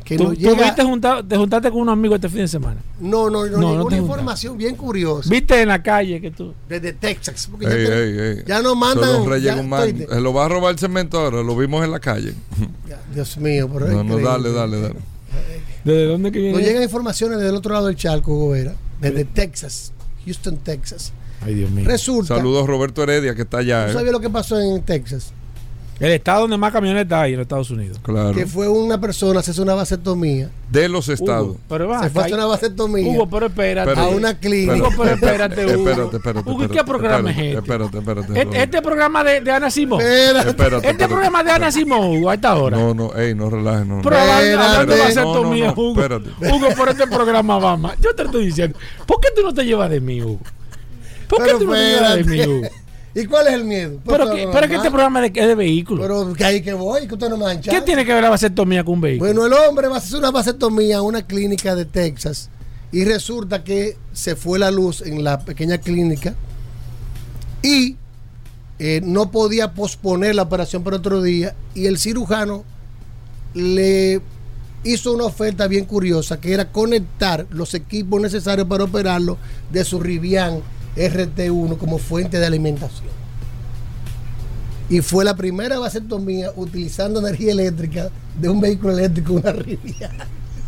[SPEAKER 15] que
[SPEAKER 3] ¿Tú,
[SPEAKER 15] nos
[SPEAKER 3] tú
[SPEAKER 15] llega...
[SPEAKER 3] viste juntar- te juntaste con unos amigos este fin de semana.
[SPEAKER 15] No, no, no,
[SPEAKER 3] No,
[SPEAKER 15] llegó
[SPEAKER 3] no juntas.
[SPEAKER 15] información bien curiosa.
[SPEAKER 3] Viste en la calle que tú.
[SPEAKER 15] Desde Texas. Porque
[SPEAKER 2] Ey,
[SPEAKER 15] ya, te-
[SPEAKER 2] ey, ey.
[SPEAKER 15] ya nos
[SPEAKER 2] Son
[SPEAKER 15] mandan...
[SPEAKER 2] los Reyes
[SPEAKER 15] ya
[SPEAKER 2] Guzmán.
[SPEAKER 15] estoy de-
[SPEAKER 2] Se lo va a robar el cemento ahora, lo vimos en la calle.
[SPEAKER 15] ya, Dios mío, es
[SPEAKER 2] No, no, dale, dale, dale.
[SPEAKER 3] ¿Desde dónde que
[SPEAKER 15] Nos
[SPEAKER 3] viene?
[SPEAKER 15] llegan informaciones del otro lado del charco, Hugo Vera, desde Texas, Houston, Texas.
[SPEAKER 3] Ay, Dios mío.
[SPEAKER 15] Resulta,
[SPEAKER 2] Saludos a Roberto Heredia que está allá.
[SPEAKER 15] ¿tú
[SPEAKER 2] eh.
[SPEAKER 15] sabías lo que pasó en Texas?
[SPEAKER 3] El estado donde más camiones está ahí en los Estados Unidos.
[SPEAKER 2] Claro.
[SPEAKER 15] Que fue una persona, se hizo una vasectomía.
[SPEAKER 2] De los estados.
[SPEAKER 3] Hugo, pero va,
[SPEAKER 15] se fue a una vasectomía
[SPEAKER 3] Hugo, pero espérate.
[SPEAKER 2] Pero-
[SPEAKER 15] a una clínica.
[SPEAKER 3] Hugo, pero espérate, Hugo.
[SPEAKER 2] Espérate, espérate.
[SPEAKER 3] Hugo, ¿y qué programa es este?
[SPEAKER 2] Espérate, espérate.
[SPEAKER 3] Este, este programa de, de Ana Simón.
[SPEAKER 15] Espérate.
[SPEAKER 2] Espérate,
[SPEAKER 3] Este
[SPEAKER 2] espérate.
[SPEAKER 3] programa de Ana Simón, Hugo, a esta hora.
[SPEAKER 2] No, no, ey, no relajes, no.
[SPEAKER 3] Pero hablando- de vasectomía,
[SPEAKER 2] No, no, no,
[SPEAKER 3] Hugo.
[SPEAKER 2] espérate.
[SPEAKER 3] Hugo, por este programa va más. Yo te estoy diciendo, ¿por qué tú no te llevas de mí, Hugo? ¿Por qué
[SPEAKER 15] Pero
[SPEAKER 3] tú. Hugo?
[SPEAKER 15] ¿Y cuál es el miedo?
[SPEAKER 3] Pero,
[SPEAKER 15] Pues,
[SPEAKER 3] que, pero que este programa es de, es de vehículos.
[SPEAKER 15] Pero que ahí que voy, que usted no me
[SPEAKER 3] ¿Qué tiene que ver la vasectomía con un vehículo?
[SPEAKER 15] Bueno, el hombre va a hacer una vasectomía a una clínica de Texas y resulta que se fue la luz en la pequeña clínica y eh, no podía posponer la operación para otro día y el cirujano le hizo una oferta bien curiosa que era conectar los equipos necesarios para operarlo de su Rivian RT1 como fuente de alimentación. Y fue la primera vasectomía utilizando energía eléctrica de un vehículo eléctrico, una Rivian.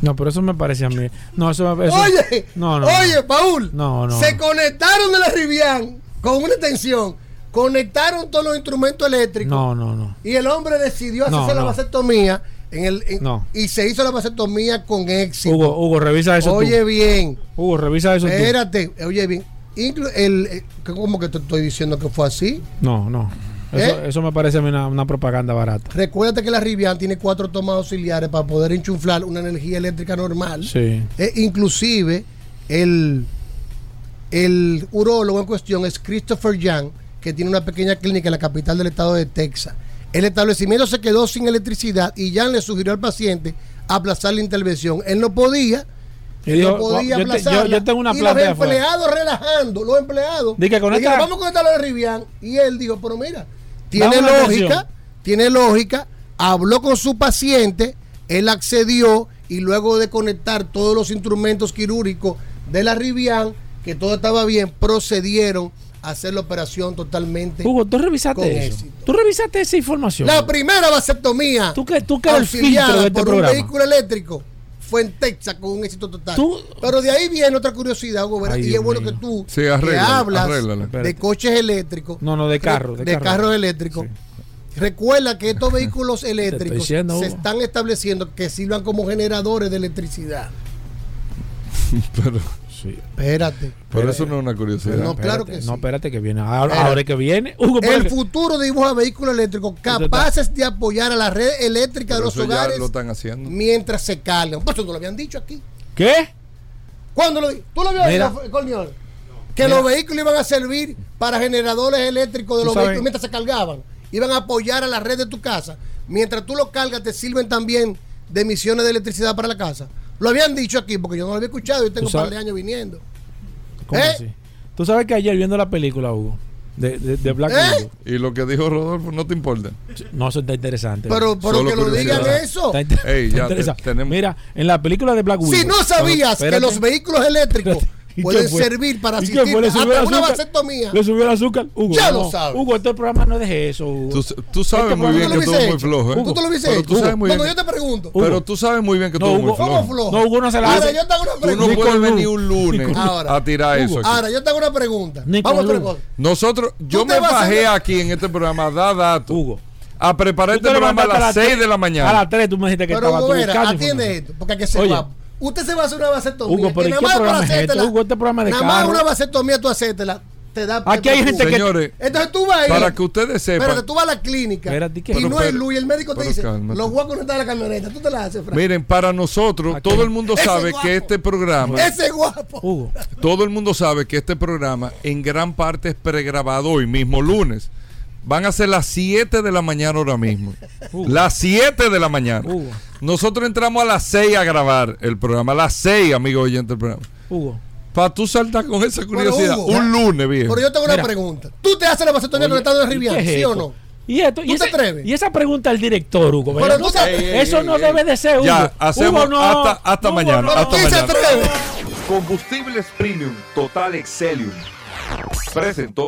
[SPEAKER 3] No, pero eso me parece a mí. No, eso eso-
[SPEAKER 15] Oye,
[SPEAKER 3] no, no,
[SPEAKER 15] oye, Paul,
[SPEAKER 3] No, no.
[SPEAKER 15] se conectaron de la Rivian con una extensión, conectaron todos los instrumentos eléctricos
[SPEAKER 3] No, no, no.
[SPEAKER 15] y el hombre decidió hacerse la vasectomía en el, en-
[SPEAKER 3] No.
[SPEAKER 15] y se hizo la vasectomía con éxito.
[SPEAKER 3] Hugo, Hugo, revisa eso
[SPEAKER 15] oye
[SPEAKER 3] tú.
[SPEAKER 15] bien,
[SPEAKER 3] Hugo, revisa eso tú.
[SPEAKER 15] espérate, oye bien. Inclu- el, eh, ¿Cómo que te estoy diciendo que fue así?
[SPEAKER 3] No, no. Eso,
[SPEAKER 15] ¿Eh?
[SPEAKER 3] eso me parece a mí una, una propaganda barata.
[SPEAKER 15] Recuérdate que la Rivian tiene cuatro tomas auxiliares para poder enchuflar una energía eléctrica normal.
[SPEAKER 3] Sí.
[SPEAKER 15] Eh, inclusive, el, el urólogo en cuestión es Christopher Young, que tiene una pequeña clínica en la capital del estado de Texas. El establecimiento se quedó sin electricidad y Young le sugirió al paciente aplazar la intervención. Él no podía.
[SPEAKER 3] Y
[SPEAKER 15] él
[SPEAKER 3] dijo,
[SPEAKER 15] no podía
[SPEAKER 3] yo te- yo- yo tengo una
[SPEAKER 15] y los
[SPEAKER 3] afuera.
[SPEAKER 15] empleados relajando, los empleados.
[SPEAKER 3] Di que con esta-
[SPEAKER 15] vamos a conectarlo a Rivian. Y él dijo, pero mira, tiene
[SPEAKER 3] Dame
[SPEAKER 15] lógica, tiene lógica. Habló con su paciente, él accedió y luego de conectar todos los instrumentos quirúrgicos de la Rivian, que todo estaba bien, procedieron a hacer la operación totalmente.
[SPEAKER 3] Hugo, tú revisaste eso.
[SPEAKER 15] éxito.
[SPEAKER 3] Tú revisaste esa información.
[SPEAKER 15] La primera vasectomía
[SPEAKER 3] Tú que, tú que el filtro de este
[SPEAKER 15] por un
[SPEAKER 3] programa.
[SPEAKER 15] vehículo eléctrico fue en Texas con un éxito total.
[SPEAKER 3] Tú-
[SPEAKER 15] Pero de ahí viene otra curiosidad, Hugo.
[SPEAKER 3] Ay,
[SPEAKER 15] y es bueno
[SPEAKER 3] mío.
[SPEAKER 15] que tú
[SPEAKER 2] Sí,
[SPEAKER 15] que
[SPEAKER 2] arréglala,
[SPEAKER 15] hablas de coches eléctricos.
[SPEAKER 3] No, no, de carro,
[SPEAKER 15] De,
[SPEAKER 3] de carro.
[SPEAKER 15] carros eléctricos. Recuerda que estos vehículos eléctricos
[SPEAKER 3] diciendo,
[SPEAKER 15] se están estableciendo que sirvan como generadores de electricidad.
[SPEAKER 2] Pero,
[SPEAKER 3] Sí.
[SPEAKER 15] Espérate.
[SPEAKER 2] pero eso no es una curiosidad.
[SPEAKER 15] No, claro que
[SPEAKER 3] No,
[SPEAKER 15] sí.
[SPEAKER 3] espérate que viene. Ahora,
[SPEAKER 15] Espérate.
[SPEAKER 3] ahora es que viene. Hugo,
[SPEAKER 15] El futuro dibuja vehículos eléctricos capaces de apoyar a la red eléctrica
[SPEAKER 2] Pero
[SPEAKER 15] de los
[SPEAKER 2] eso ya
[SPEAKER 15] hogares
[SPEAKER 2] lo están haciendo.
[SPEAKER 15] mientras se cargan. Pues eso no lo habían dicho aquí.
[SPEAKER 3] ¿Qué?
[SPEAKER 15] ¿Cuándo lo ¿Tú lo habías
[SPEAKER 3] Mira.
[SPEAKER 15] dicho, Corniol? Que
[SPEAKER 3] Mira.
[SPEAKER 15] los vehículos iban a servir para generadores eléctricos de los
[SPEAKER 3] sabes-
[SPEAKER 15] vehículos mientras se cargaban. Iban a apoyar a la red de tu casa. Mientras tú lo cargas, te sirven también de emisiones de electricidad para la casa. Lo habían dicho aquí porque yo no lo había escuchado y tengo un par de años viniendo.
[SPEAKER 3] ¿Cómo
[SPEAKER 15] ¿Eh?
[SPEAKER 3] así? Tú sabes que ayer viendo la película, Hugo, de, de, de Black
[SPEAKER 15] ¿Eh?
[SPEAKER 3] Widow.
[SPEAKER 2] Y lo que dijo Rodolfo no te importa.
[SPEAKER 3] No, eso está interesante.
[SPEAKER 15] Pero, pero que lo digan eso.
[SPEAKER 3] Está inter-
[SPEAKER 2] Ey,
[SPEAKER 3] está
[SPEAKER 2] ya te- tenemos-
[SPEAKER 3] Mira, en la película de Black Widow.
[SPEAKER 15] Si no sabías que los vehículos eléctricos
[SPEAKER 3] Espérate. ¿Y
[SPEAKER 15] pueden servir para
[SPEAKER 3] ¿Y qué
[SPEAKER 15] asistir
[SPEAKER 3] fue? ¿Le
[SPEAKER 15] hasta
[SPEAKER 3] subió el
[SPEAKER 15] una
[SPEAKER 3] azúcar?
[SPEAKER 15] vasectomía.
[SPEAKER 3] Le subió el azúcar. Hugo,
[SPEAKER 15] Ya
[SPEAKER 3] no.
[SPEAKER 15] lo sabes.
[SPEAKER 3] Hugo, este programa no es de eso, Hugo.
[SPEAKER 2] Tú, tú sabes
[SPEAKER 3] Este
[SPEAKER 2] muy bien
[SPEAKER 3] tú
[SPEAKER 2] que eres muy flojo, ¿eh?
[SPEAKER 15] Tú te lo
[SPEAKER 2] Pero
[SPEAKER 15] hecho.
[SPEAKER 2] tú sabes muy
[SPEAKER 15] Cuando
[SPEAKER 2] bien.
[SPEAKER 15] yo te pregunto.
[SPEAKER 2] Pero tú sabes muy bien que tú
[SPEAKER 3] No,
[SPEAKER 2] eres muy flojo.
[SPEAKER 15] ¿Cómo flojo?
[SPEAKER 3] No, Hugo no se la
[SPEAKER 15] Ahora
[SPEAKER 3] hace.
[SPEAKER 15] yo te hago una
[SPEAKER 2] Tú no
[SPEAKER 15] pregunta.
[SPEAKER 2] puedes venir un lunes
[SPEAKER 15] Ahora.
[SPEAKER 2] a tirar eso. aquí.
[SPEAKER 15] Ahora, yo te hago una pregunta. Vamos a otra cosa.
[SPEAKER 2] Nosotros, yo me bajé aquí en este programa a dar datos.
[SPEAKER 3] Hugo.
[SPEAKER 2] A preparar este
[SPEAKER 3] te
[SPEAKER 2] programa a las 6 de la mañana.
[SPEAKER 3] A las 3 tú me dijiste que
[SPEAKER 15] Pero
[SPEAKER 3] estaba buscando
[SPEAKER 15] atiende esto, porque hay que ser
[SPEAKER 3] Oye.
[SPEAKER 15] guapo. Usted se va a hacer una vasectomía.
[SPEAKER 3] Hugo, pero
[SPEAKER 15] y
[SPEAKER 3] ¿y
[SPEAKER 15] nada
[SPEAKER 3] qué
[SPEAKER 15] más para
[SPEAKER 3] programa es este? Hugo, este programa de
[SPEAKER 15] Nada más una vasectomía tú hacértela. Te da
[SPEAKER 3] Aquí hay gente que-
[SPEAKER 2] Señores,
[SPEAKER 15] Entonces tú vas ahí.
[SPEAKER 2] para que ustedes sepan.
[SPEAKER 15] Pero tú vas a la clínica.
[SPEAKER 3] Espérate,
[SPEAKER 15] y
[SPEAKER 2] Pero,
[SPEAKER 15] no hay luz. Y el médico te dice:
[SPEAKER 2] cálmate.
[SPEAKER 15] Los voy a conectar a la camioneta. Tú te la haces, Frank.
[SPEAKER 2] Miren, para nosotros,
[SPEAKER 3] Aquí.
[SPEAKER 2] todo el mundo
[SPEAKER 15] Ese
[SPEAKER 2] sabe
[SPEAKER 15] guapo.
[SPEAKER 2] que este programa,
[SPEAKER 15] Ese es guapo.
[SPEAKER 3] Hugo.
[SPEAKER 2] todo el mundo sabe que este programa en gran parte es pregrabado hoy mismo lunes. Van a ser las 7 de la mañana ahora mismo. Las 7 de la mañana.
[SPEAKER 3] Hugo.
[SPEAKER 2] Nosotros entramos a las 6 a grabar el programa. A las 6, amigo oyente del programa.
[SPEAKER 3] Hugo.
[SPEAKER 2] Para tú saltar con esa curiosidad.
[SPEAKER 15] Hugo,
[SPEAKER 2] un lunes, viejo.
[SPEAKER 15] Pero yo tengo una
[SPEAKER 3] Mira.
[SPEAKER 15] pregunta. ¿Tú te haces la vasectomía
[SPEAKER 3] Oye,
[SPEAKER 15] conectado en
[SPEAKER 3] ¿y
[SPEAKER 15] Rivian?
[SPEAKER 3] qué es
[SPEAKER 15] ¿Sí o no?
[SPEAKER 3] Y, esto, y,
[SPEAKER 15] ¿Tú te
[SPEAKER 3] ese-
[SPEAKER 15] atreves?
[SPEAKER 3] y esa pregunta al director, Hugo.
[SPEAKER 15] Pero ey,
[SPEAKER 3] Eso
[SPEAKER 2] ey,
[SPEAKER 3] no
[SPEAKER 2] ey.
[SPEAKER 3] debe de ser, Hugo.
[SPEAKER 2] Ya, hacemos
[SPEAKER 3] Hugo, no.
[SPEAKER 2] hasta, hasta
[SPEAKER 3] Hugo,
[SPEAKER 2] mañana.
[SPEAKER 3] no.
[SPEAKER 2] hasta
[SPEAKER 15] ¿Quién se
[SPEAKER 2] mañana.
[SPEAKER 15] atreve?
[SPEAKER 5] Combustibles Premium Total Excelium. Presentó.